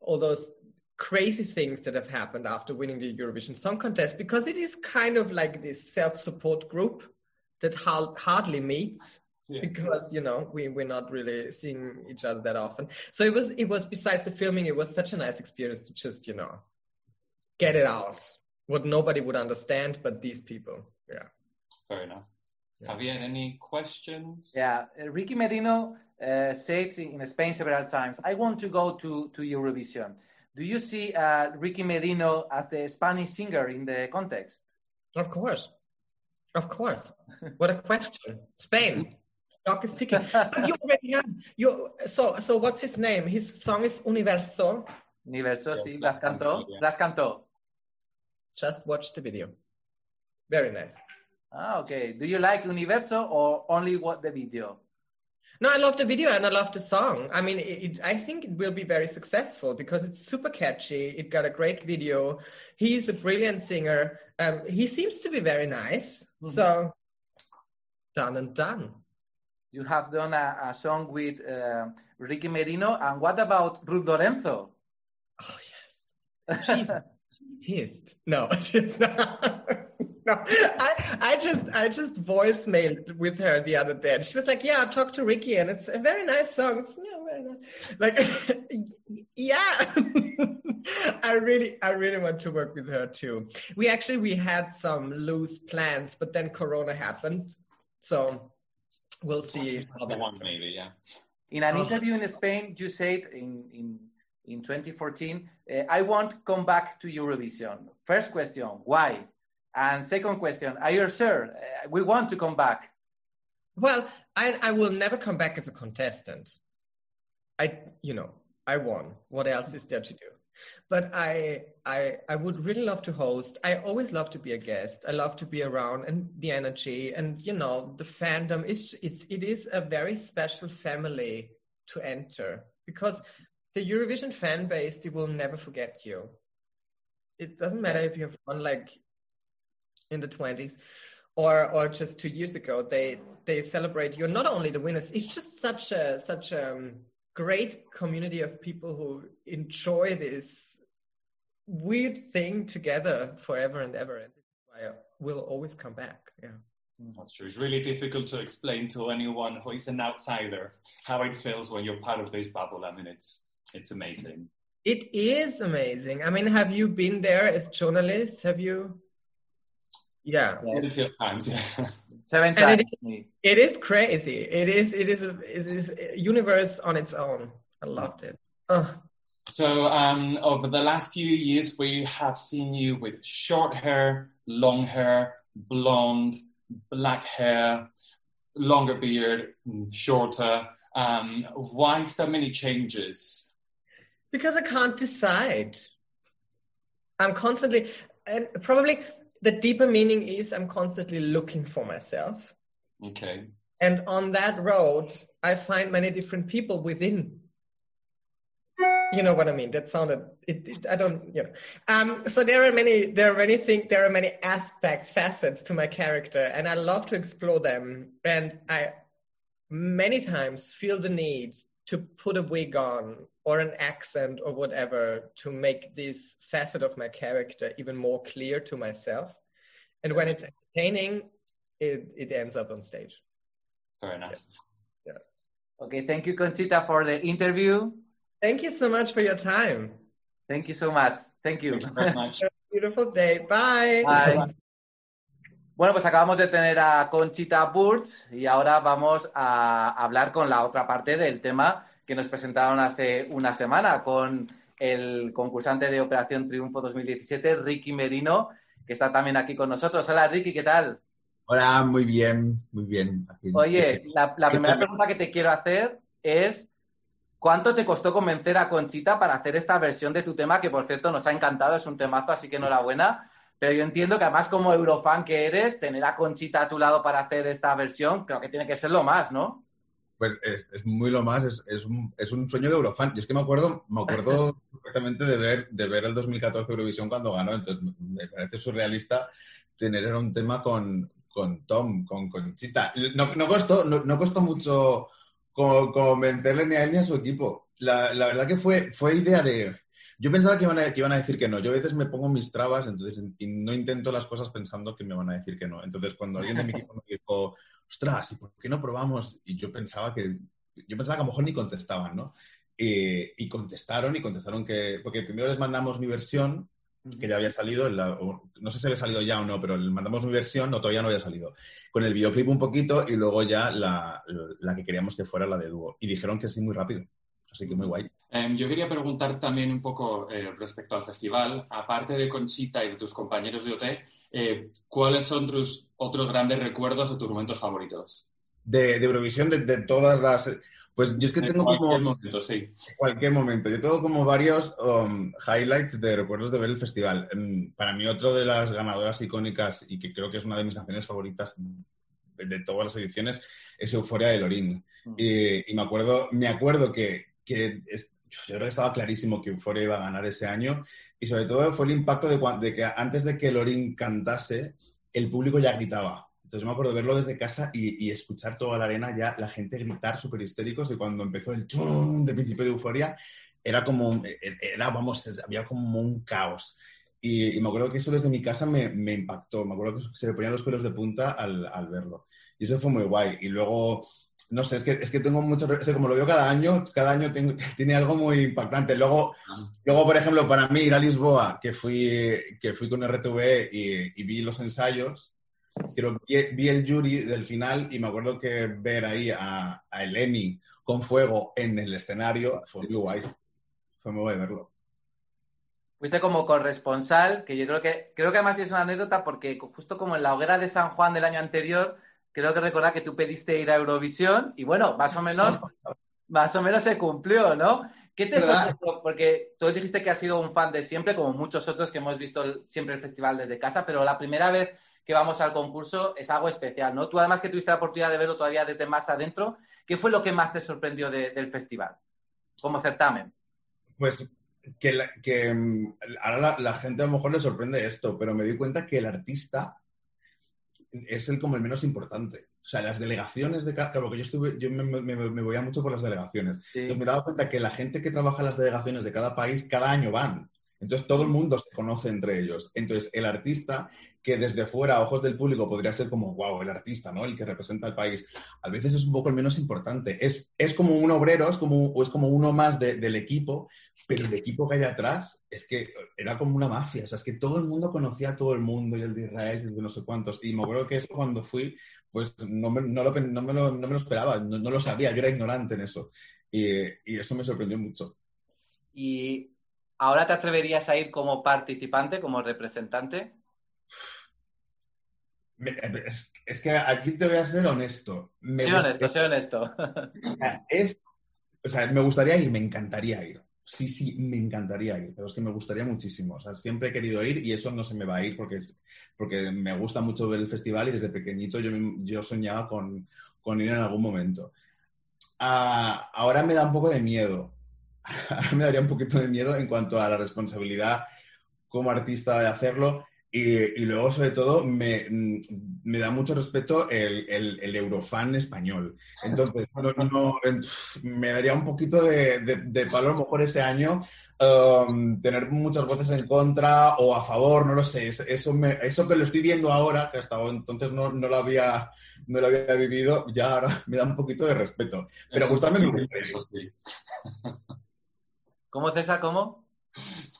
all those crazy things that have happened after winning the Eurovision Song Contest because it is kind of like this self-support group that hardly meets because you know we we're not really seeing each other that often. So it was it was besides the filming, it was such a nice experience to just you know get it out what nobody would understand, but these people, yeah. Fair enough. Have Javier, any questions? Yeah, uh, Ricky Merino uh, said in Spain several times, I want to go to, to Eurovision. Do you see uh, Ricky Merino as the Spanish singer in the context? Of course. Of course. What a question. Spain. Clock is ticking. But you already have you so so what's his name? His song is Universo. Universo, sí, las cantó. Las cantó. Just watch the video. Very nice. Ah, okay. Do you like Universo or only what the video? No, I love the video and I love the song. I mean, it, it, I think it will be very successful because it's super catchy. It got a great video. He's a brilliant singer. Um, he seems to be very nice. So, done and done. You have done a, a song with uh, Ricky Merino. And what about Ruth Lorenzo? Oh, yes. She's pissed. No, she's not. No, I, I just, I just voicemailed with her the other day, and she was like, "Yeah, I talked to Ricky, and it's a very nice song. It's yeah, very nice. Like, yeah, I really, I really want to work with her too. We actually, we had some loose plans, but then Corona happened, so we'll see. How that one maybe, yeah. In an Oh. interview in Spain, you said in, in, in 2014, uh, I won't come back to Eurovision. First question, why? And second question, are you sure uh, we want to come back? Well, I, I will never come back as a contestant. I, you know, I won. What else is there to do? But I, I, I would really love to host. I always love to be a guest. I love to be around and the energy and you know the fandom. It's, it's, it is a very special family to enter because the Eurovision fan base they will never forget you. It doesn't matter if you have won like in the 20s or or just two years ago they they celebrate you're not only the winners it's just such a such um, great community of people who enjoy this weird thing together forever and ever and I will always come back yeah That's true. It's really difficult to explain to anyone who is an outsider how it feels when you're part of this bubble. I mean, it's it's amazing. it is amazing i mean have you been there as journalists have you yeah Plenty of times, yeah. Seven And it times. It is crazy. It is. It is. A, it is a universe on its own. I loved it. Oh, So, um, over the last few years, we have seen you with short hair, long hair, blonde, black hair, longer beard, shorter. Um, why so many changes? because I can't decide. I'm constantly, and probably the deeper meaning is I'm constantly looking for myself. Okay. And on that road, I find many different people within. You know what I mean? That sounded. It, it, I don't. You know. Um. So there are many. There are many things. There are many aspects, facets to my character, and I love to explore them. And I many times feel the need to put a wig on or an accent or whatever to make this facet of my character even more clear to myself. And when it's entertaining, it, it ends up on stage. Fair enough. Yes. Okay, thank you, Conchita, for the interview. Thank you so much for your time. Thank you so much. Thank you. Very much. Beautiful day. Bye. Bye. Bueno, pues acabamos de tener a Conchita Burch y ahora vamos a hablar con la otra parte del tema que nos presentaron hace una semana con el concursante de Operación Triunfo 2017, Ricky Merino, que está también aquí con nosotros. Hola, Ricky, ¿qué tal? Hola, muy bien, muy bien. Oye, la, la primera pregunta que te quiero hacer es, ¿cuánto te costó convencer a Conchita para hacer esta versión de tu tema, que por cierto nos ha encantado, es un temazo, así que enhorabuena? Pero yo entiendo que además como eurofan que eres, tener a Conchita a tu lado para hacer esta versión, creo que tiene que ser lo más, ¿no? Pues es, es muy lo más, es, es un, es un sueño de Eurofan. Y es que me acuerdo, me acuerdo perfectamente de ver, de ver el 2014 Eurovisión cuando ganó, entonces me parece surrealista tener un tema con, con Tom, con Conchita. No, no costó, no, no costó mucho co- convencerle ni a él ni a su equipo. La, la verdad que fue, fue idea de... Yo pensaba que iban, a, que iban a decir que no. Yo a veces me pongo mis trabas entonces, y no intento las cosas pensando que me van a decir que no. Entonces, cuando alguien de mi equipo me dijo, ostras, ¿y por qué no probamos? Y yo pensaba que, yo pensaba que a lo mejor ni contestaban, ¿no? Eh, y contestaron y contestaron que, porque primero les mandamos mi versión, que ya había salido, en la- o- no sé si había salido ya o no, pero les mandamos mi versión, no, todavía no había salido, con el videoclip un poquito y luego ya la, la que queríamos que fuera la de dúo. Y dijeron que sí muy rápido, así que muy guay. Em, yo quería preguntar también un poco eh, respecto al festival, aparte de Conchita y de tus compañeros de OT, eh, ¿cuáles son tus otros grandes recuerdos o tus momentos favoritos? De, de Eurovisión, de, de todas las... Pues yo es que En tengo cualquier como... momento, sí. cualquier momento. Yo tengo como varios um, highlights de recuerdos de ver el festival. Mm, Para mí, otro de las ganadoras icónicas y que creo que es una de mis canciones favoritas de, de todas las ediciones es Euforia de Lorín. Y, y me acuerdo, me acuerdo que, que es- yo creo que estaba clarísimo que Euforia iba a ganar ese año y sobre todo fue el impacto de, de que antes de que Lorín cantase, el público ya gritaba. Entonces me acuerdo verlo desde casa y, y escuchar toda la arena ya la gente gritar súper histéricos y cuando empezó el chum de principio de euforia era como, un- era, vamos, había como un caos. Y, y me acuerdo que eso desde mi casa me, me impactó, me acuerdo que se me ponían los pelos de punta al, al verlo. Y eso fue muy guay. Y luego, no sé, es que, es que tengo mucho, como lo veo cada año, cada año tengo- tiene algo muy impactante. Luego, luego, por ejemplo, para mí ir a Lisboa, que fui, que fui con RTV y, y vi los ensayos, pero vi, vi el jury del final y me acuerdo que ver ahí a, a Eleni con fuego en el escenario fue muy guay. Fue muy guay verlo. Fuiste como corresponsal, que yo creo que, creo que además es una anécdota porque justo como en la hoguera de San Juan del año anterior, creo que recordar que tú pediste ir a Eurovisión y bueno, más o menos, más o menos se cumplió, ¿no? ¿Qué te sorprendió? Porque tú dijiste que has sido un fan de siempre, como muchos otros que hemos visto siempre el festival desde casa, pero la primera vez que vamos al concurso es algo especial, ¿no? Tú además que tuviste la oportunidad de verlo todavía desde más adentro, ¿qué fue lo que más te sorprendió de- del festival como certamen? Pues que, la- que mm, ahora la, la gente a lo mejor le sorprende esto, pero me di cuenta que el artista es el como el menos importante. O sea, las delegaciones de cada... Claro, porque yo, estuve, yo me, me, me voy mucho por las delegaciones. Entonces me he dado cuenta que la gente que trabaja en las delegaciones de cada país, cada año van. Entonces todo el mundo se conoce entre ellos. Entonces el artista, que desde fuera, a ojos del público, podría ser como, wow, el artista, ¿no? El que representa al país. A veces es un poco el menos importante. Es, es como un obrero, es como, o es como uno más de- del equipo, pero el equipo que hay atrás es que era como una mafia. O sea, es que todo el mundo conocía a todo el mundo, y el de Israel, y el de no sé cuántos. Y me acuerdo que eso cuando fui, pues no me, no lo, no me, lo, no me lo esperaba, no, no lo sabía, yo era ignorante en eso. Y, y eso me sorprendió mucho. ¿Y ahora te atreverías a ir como participante, como representante? Me- es, es que aquí te voy a ser honesto. Me gusta- honesto, sé honesto. es, o sea, me gustaría ir, me encantaría ir. Sí, sí, me encantaría ir, pero es que me gustaría muchísimo. O sea, siempre he querido ir y eso no se me va a ir porque, es, porque me gusta mucho ver el festival y desde pequeñito yo, yo soñaba con, con ir en algún momento. Ah, ahora me da un poco de miedo. Ahora me daría un poquito de miedo en cuanto a la responsabilidad como artista de hacerlo. Y, y luego, sobre todo, me, mm, me da mucho respeto el, el, el eurofan español. Entonces, no, me daría un poquito de, de, de palo a lo mejor ese año um, tener muchas voces en contra o a favor, no lo sé. Es- Eso, me- eso que lo estoy viendo ahora, que hasta entonces no, no, lo había, no lo había vivido, ya ahora me da un poquito de respeto. Pero Eso gustarme sí, eso sí. ¿Cómo, César? ¿Cómo?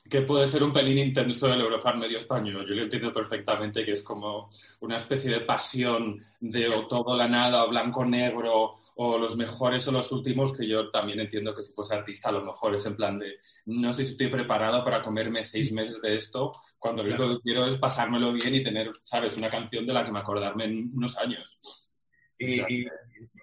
Que puede ser un pelín intenso el Eurofan medio español. Yo lo entiendo perfectamente que es como una especie de pasión de o todo la nada, o blanco-negro, o los mejores o los últimos, que yo también entiendo que si fuese artista a lo mejor es en plan de no sé si estoy preparado para comerme seis meses de esto, cuando lo único que quiero es pasármelo bien y tener, ¿sabes?, una canción de la que me acordarme en unos años. Y, y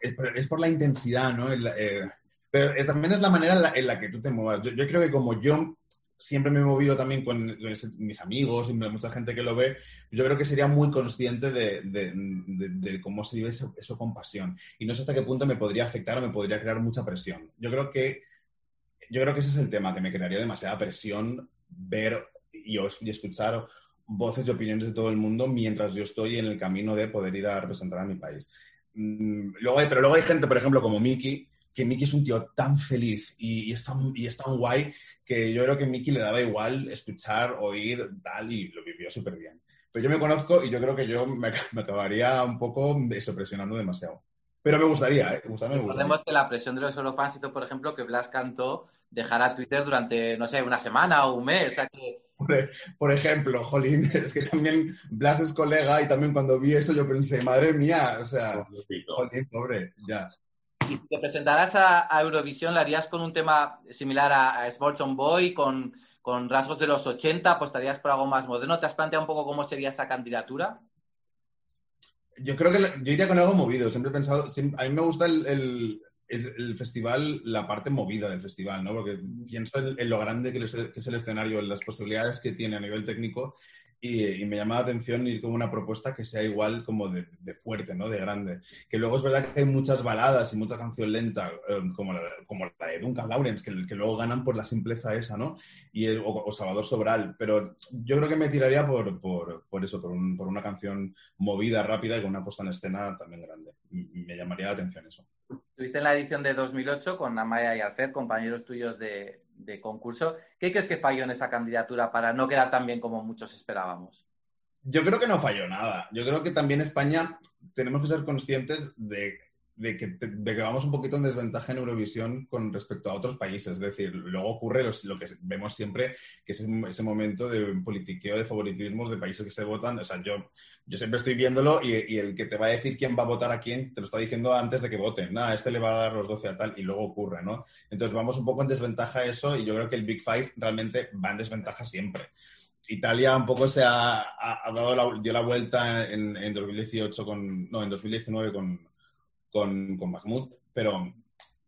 es, por, es por la intensidad, ¿no? El- eh, pero es- también es la manera en la, en la que tú te muevas. Yo, yo creo que como yo siempre me he movido también con, mis amigos y mucha gente que lo ve, yo creo que sería muy consciente de, de- cómo se vive eso, eso con pasión. Y no sé hasta qué punto me podría afectar o me podría crear mucha presión. Yo creo que, yo creo que ese es el tema, que me crearía demasiada presión ver y, y escuchar voces y opiniones de todo el mundo mientras yo estoy en el camino de poder ir a representar a mi país. Mm, Luego hay, pero luego hay gente, por ejemplo, como Miki, que Miki es un tío tan feliz y, y es, tan, y es tan guay que yo creo que Miki le daba igual escuchar, oír, tal, y lo vivió súper bien. Pero yo me conozco y yo creo que yo me, me acabaría un poco presionando demasiado. Pero me gustaría, ¿eh? Gustarme me gustaría. Recordemos que la presión de los Eurofans hizo, por ejemplo, que Blas cantó dejara Twitter durante, no sé, una semana o un mes. O sea que Por, por ejemplo, Jolín, es que también Blas es colega y también cuando vi eso yo pensé, madre mía, o sea, Jolín, pobre, ya. Y si te presentaras a, a Eurovisión, ¿lo harías con un tema similar a, a Small Town Boy, con, con rasgos de los 80? ¿Apostarías por algo más moderno? ¿Te has planteado un poco cómo sería esa candidatura? Yo creo que la- yo iría con algo movido. Siempre he pensado, a mí me gusta el, el- es el festival, la parte movida del festival, ¿no? Porque pienso en, en lo grande que es el escenario, en las posibilidades que tiene a nivel técnico y, y me llama la atención ir con una propuesta que sea igual como de, de fuerte, ¿no? De grande. Que luego es verdad que hay muchas baladas y mucha canción lenta, eh, como, la, como la de Duncan Lawrence, que, que luego ganan por la simpleza esa, ¿no? Y el- o, o Salvador Sobral. Pero yo creo que me tiraría por, por, por eso, por, un- por una canción movida, rápida y con una puesta en escena también grande. M- Me llamaría la atención eso. Estuviste en la edición de 2008 con Amaya y Alfred, compañeros tuyos de, de concurso. ¿Qué crees que falló en esa candidatura para no quedar tan bien como muchos esperábamos? Yo creo que no falló nada. Yo creo que también España tenemos que ser conscientes de, de que, de que vamos un poquito en desventaja en Eurovisión con respecto a otros países. Es decir, luego ocurre lo que vemos siempre, que es ese, momento de politiqueo, de favoritismos de países que se votan. O sea, yo, yo siempre estoy viéndolo y, el que te va a decir quién va a votar a quién, te lo está diciendo antes de que voten. Nada, este le va a dar los 12 a tal y luego ocurre, ¿no? Entonces vamos un poco en desventaja eso y yo creo que el Big Five realmente va en desventaja siempre. Italia un poco se ha dado la, dio la vuelta en, en 2018 con, no, en 2019 con, con, con Mahmoud, pero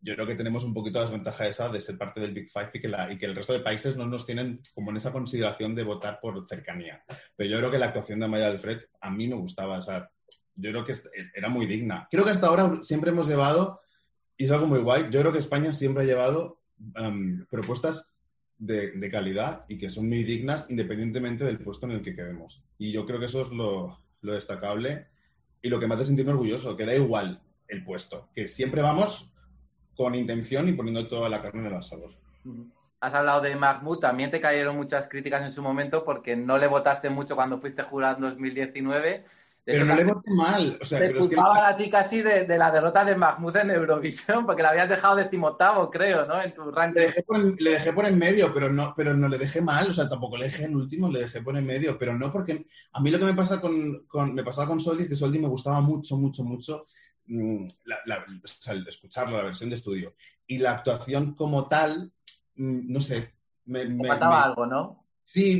yo creo que tenemos un poquito la desventaja esa de ser parte del Big Five y que, la- y que el resto de países no nos tienen como en esa consideración de votar por cercanía. Pero yo creo que la actuación de Amaya Alfred a mí me gustaba, o sea, yo creo que era muy digna. Creo que hasta ahora siempre hemos llevado, y es algo muy guay, yo creo que España siempre ha llevado em, propuestas de, de calidad y que son muy dignas independientemente del puesto en el que quedemos. Y yo creo que eso es lo, lo destacable y lo que me hace sentirme orgulloso, que da igual el puesto, que siempre vamos con intención y poniendo toda la carne en el asador. Has hablado de Mahmoud, también te cayeron muchas críticas en su momento porque no le votaste mucho cuando fuiste jurado en 2019. De Pero hecho, no le voté mal, o sea, te pero es que- culpaban a ti casi de, de la derrota de Mahmoud en Eurovisión porque la habías dejado decimoctavo, creo, ¿no? En tu ranking. Le dejé, por en, le dejé por en medio, pero no, pero no le dejé mal, o sea, tampoco le dejé en último, le dejé por en medio, pero no porque a mí lo que me pasa con, con- me pasaba con Soldi es que Soldi me gustaba mucho, mucho, mucho la- la- o sea, el escucharlo, la versión de estudio. Y la actuación como tal, mm, no sé, me, me- faltaba me- algo, ¿no? Sí,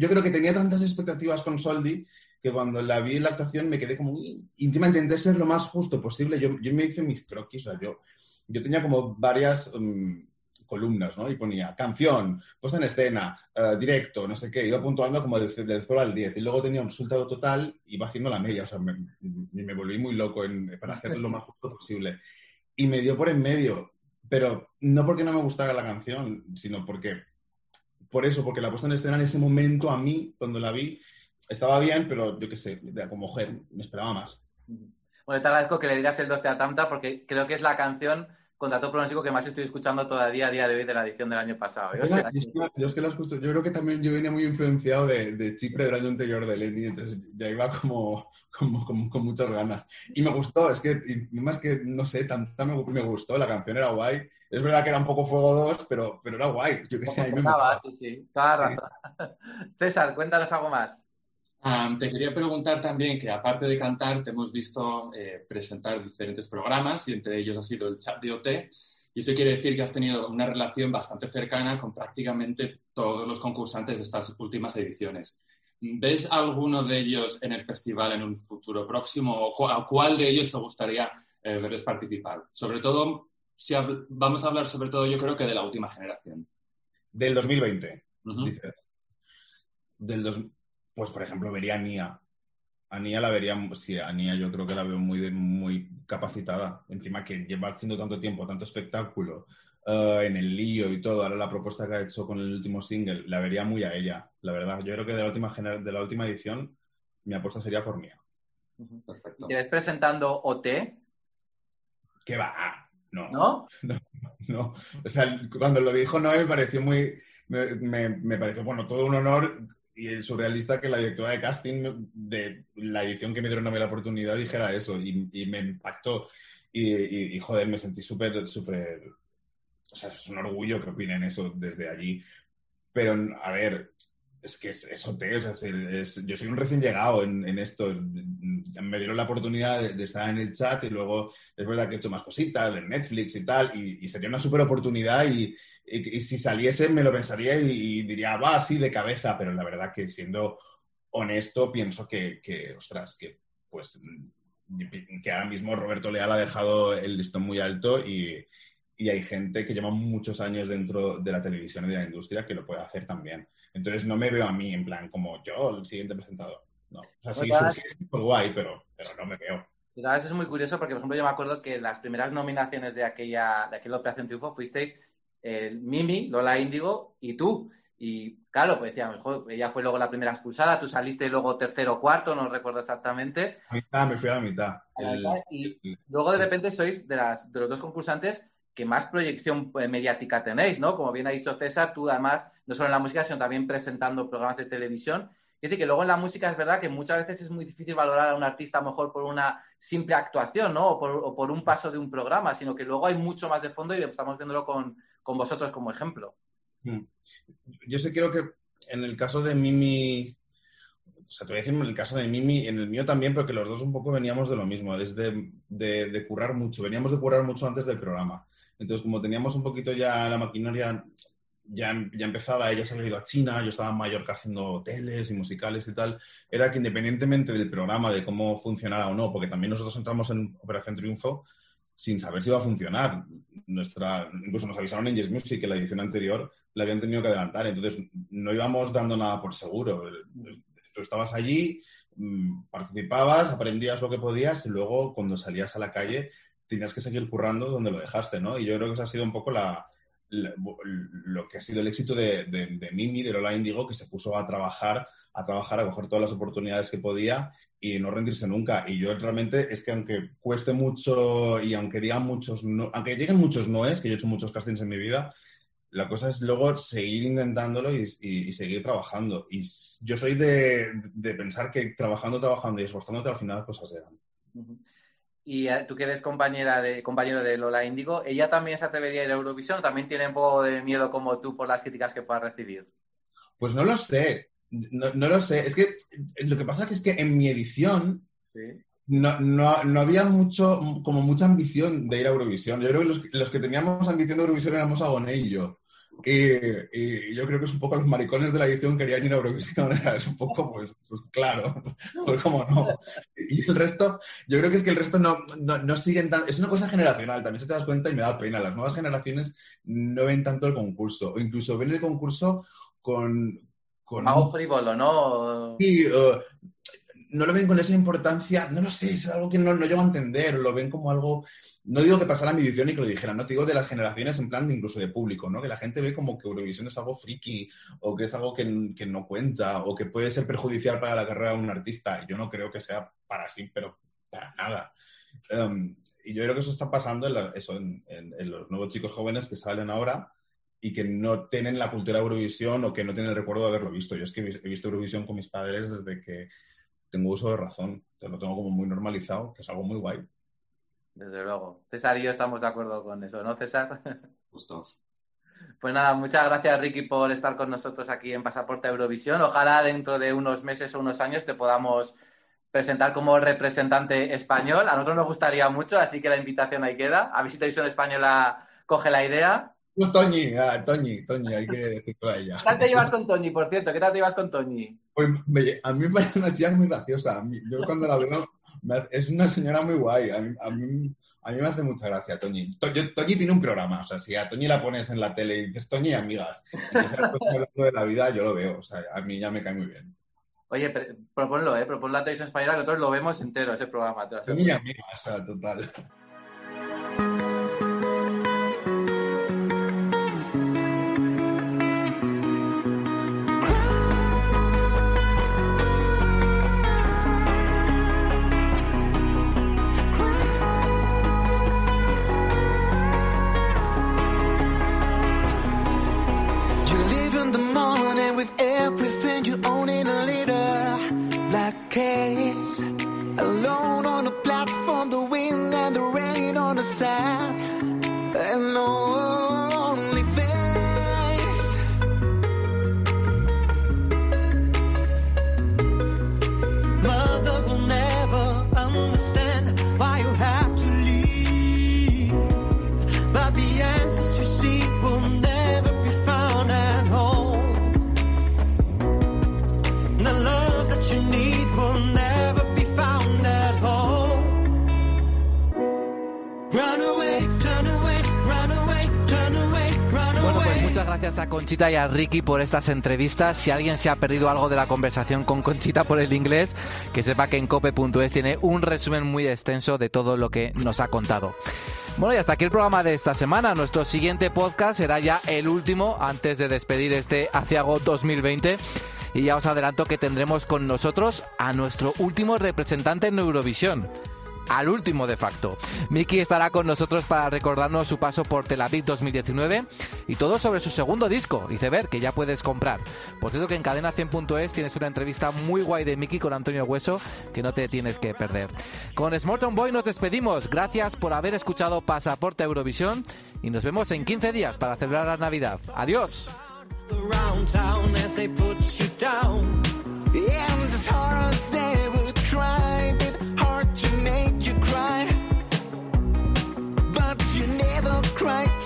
yo creo que tenía tantas expectativas con Soldi que cuando la vi en la actuación me quedé como... Encima intenté ser lo más justo posible. Yo, yo me hice mis croquis, o sea, yo, yo tenía como varias mm, columnas, ¿no? Y ponía canción, puesta en escena, eh, directo, no sé qué. Iba puntuando como del, del 0 al 10. Y luego tenía un resultado total y iba haciendo la media. O sea, me, me- volví muy loco en- para hacerlo lo más justo posible. Y me dio por en medio. Pero no porque no me gustara la canción, sino porque por eso, porque la puesta en escena en ese momento a mí, cuando la vi, estaba bien, pero yo qué sé, como mujer, me esperaba más. Bueno, te agradezco que le digas el 12 a Tamta porque creo que es la canción contra todo pronóstico que más estoy escuchando todavía a día de hoy de la edición del año pasado. Yo es, que, yo es que la escucho, yo creo que también yo venía muy influenciado de, de Chipre del año anterior de Lenny, entonces ya iba como, como, como con muchas ganas. Y me gustó, es que, más que, no sé, tanta me, me gustó, la canción era guay. Es verdad que era un poco Fuego 2, pero, pero era guay. Yo sé, me molaba. sí, sí, toda la razón. César, cuéntanos algo más. Te quería preguntar también que aparte de cantar, te hemos visto eh, presentar diferentes programas y entre ellos ha sido el chat de OT. Y eso quiere decir que has tenido una relación bastante cercana con prácticamente todos los concursantes de estas últimas ediciones. ¿Ves alguno de ellos en el festival en un futuro próximo? ¿O a cuál de ellos te gustaría eh, verles participar? Sobre todo, si vamos a hablar sobre todo, yo creo que de la última generación. Del 2020, Ujú. dices. Del dos, pues, por ejemplo, vería a Nia. A Nia la vería, sí, a Nia yo creo que la veo muy, de- muy capacitada. Encima que lleva haciendo tanto tiempo, tanto espectáculo, eh, en el lío y todo. Ahora la propuesta que ha hecho con el último single, la vería muy a ella, la verdad. Yo creo que de la última, gener- de la última edición, mi apuesta sería por Nia. Perfecto. ¿Te ves presentando OT? ¿Qué va? No. ¿No? No, no. O sea, cuando lo dijo Noé me pareció muy. Me, me- me pareció, bueno, todo un honor y el surrealista que la directora de casting de la edición que me dieron a mí la oportunidad dijera eso y, me impactó. Y, y- y, joder, me sentí súper, súper. O sea, es un orgullo que opinen eso desde allí. Pero, a ver, es que es, es OT, es decir, es- yo soy un recién llegado en, en esto. Me dieron la oportunidad de, de estar en el chat y luego es verdad que he hecho más cositas en Netflix y tal, y, y sería una súper oportunidad y, y- y si saliese me lo pensaría y, diría, va, sí, de cabeza, pero la verdad que siendo honesto pienso que, que, ostras, que pues que ahora mismo Roberto Leal ha dejado el listón muy alto y, y hay gente que lleva muchos años dentro de la televisión y de la industria que lo puede hacer también. Entonces no me veo a mí en plan como yo, el siguiente presentador. No. O sea, sí, Todas- surgiese, pues guay, pero, pero no me veo. Y a veces es muy curioso porque, por ejemplo, yo me acuerdo que las primeras nominaciones de aquella, de aquella Operación Triunfo fuisteis eh, Mimi, Lola Índigo y tú. Y claro, pues decía, mejor, ella fue luego la primera expulsada, tú saliste luego tercero o cuarto, no recuerdo exactamente. A mitad, me fui a la mitad. A la El- mitad, y luego de repente sois de, las, de los dos concursantes que más proyección eh, mediática tenéis, ¿no? Como bien ha dicho César, tú además, no solo en la música, sino también presentando programas de televisión. Es decir, que luego en la música es verdad que muchas veces es muy difícil valorar a un artista mejor por una simple actuación, ¿no? O por, o por un paso de un programa, sino que luego hay mucho más de fondo y estamos viéndolo con, con vosotros como ejemplo. Hmm. Yo sé, creo que en el caso de Mimi, o sea, te voy a decir en el caso de Mimi, en el mío también, pero que los dos un poco veníamos de lo mismo, es de, de- de currar mucho, veníamos de currar mucho antes del programa. Entonces, como teníamos un poquito ya la maquinaria ya, ya empezada, ella se había ido a China, yo estaba en Mallorca haciendo hoteles y musicales y tal, era que independientemente del programa, de cómo funcionara o no, porque también nosotros entramos en Operación Triunfo sin saber si iba a funcionar. Nuestra, incluso nos avisaron en Yes Music que la edición anterior la habían tenido que adelantar, entonces no íbamos dando nada por seguro. Estabas allí, mm, participabas, aprendías lo que podías y luego cuando salías a la calle tenías que seguir currando donde lo dejaste, ¿no? Y yo creo que esa ha sido un poco la, la- lo que ha sido el éxito de, de, de Mimi, de Lola Indigo, que se puso a trabajar, a trabajar, a coger todas las oportunidades que podía y no rendirse nunca. Y yo realmente es que aunque cueste mucho y aunque digan muchos no, aunque lleguen muchos noes, que yo he hecho muchos castings en mi vida, la cosa es luego seguir intentándolo y, y- y seguir trabajando. Y yo soy de, de pensar que trabajando, trabajando y esforzándote al final las cosas llegan. Y eh, tú que eres compañera de, compañero de Lola Índigo, ¿ella también se atrevería a ir a Eurovisión o también tiene un poco de miedo como tú por las críticas que pueda recibir? Pues no lo sé, no, no lo sé. Es que lo que pasa es que en mi edición no, no- no había mucho, como mucha ambición de ir a Eurovisión. Yo creo que los, los que teníamos ambición de Eurovisión éramos Agoné y yo. Y, y yo creo que es un poco los maricones de la edición querían ir a Eurovisión. Es un poco, pues, pues claro, pues como no. Y el resto, yo creo que es que el resto no, no, no siguen tan... Es una cosa generacional, también se te das cuenta y me da pena. Las nuevas generaciones no ven tanto el concurso, o incluso ven el concurso con... con Algo frívolo, ¿no? Sí, eh, no lo ven con esa importancia, no lo sé, es algo que no, no llego a entender, lo ven como algo, no digo que pasara mi edición y que lo dijeran, no te digo de las generaciones en plan de incluso de público, ¿no? Que la gente ve como que Eurovisión es algo friki o que es algo que, que no cuenta o que puede ser perjudicial para la carrera de un artista. Yo no creo que sea para sí, pero para nada. Um, y yo creo que eso está pasando en, eso, en- los nuevos chicos jóvenes que salen ahora y que no tienen la cultura Eurovisión o que no tienen el recuerdo de haberlo visto. Yo es que he visto Eurovisión con mis padres desde que tengo uso de razón. Te lo tengo como muy normalizado, que es algo muy guay. Desde luego. César y yo estamos de acuerdo con eso, ¿no, César? Justo. Pues nada, muchas gracias Ricky por estar con nosotros aquí en Pasaporte Eurovisión. Ojalá dentro de unos meses o unos años te podamos presentar como representante español. A nosotros nos gustaría mucho, así que la invitación ahí queda. A ver si Televisión Española coge la idea. Pues Toñi, ah, Toñi, Toñi, hay que decirlo a ella. ¿Qué tal te llevas con Toñi, por cierto? ¿Qué tal te llevas con Toñi? Pues me- a mí me parece una chica muy graciosa. Mí- yo cuando la veo, me es una señora muy guay. A mí, a mí- a mí me hace mucha gracia Toñi. To- yo- Toñi tiene un programa. O sea, si a Toñi la pones en la tele y dices Toñi amigas, y hablando de la vida, yo lo veo. O sea, a mí ya me cae muy bien. Oye, proponlo, ¿eh? Propon la Televisión Española, que nosotros lo vemos entero, ese programa. te lo aseguro. Toñi y amigas, o sea, total. alone on a platform, the wind and the rain on the sand, and all. A Conchita y a Ricky por estas entrevistas. Si alguien se ha perdido algo de la conversación con Conchita por el inglés, que sepa que en cope.es tiene un resumen muy extenso de todo lo que nos ha contado. Bueno, y hasta aquí el programa de esta semana. Nuestro siguiente podcast será ya el último antes de despedir este Aciago 2020. Y ya os adelanto que tendremos con nosotros a nuestro último representante en Eurovisión al último de facto. Miki estará con nosotros para recordarnos su paso por Tel Aviv 2019 y todo sobre su segundo disco, Iceberg, que ya puedes comprar. Por cierto que en cadena100.es tienes una entrevista muy guay de Miki con Antonio Hueso que no te tienes que perder. Con Smorton Boy nos despedimos. Gracias por haber escuchado Pasaporte Eurovisión y nos vemos en 15 días para celebrar la Navidad. Adiós. right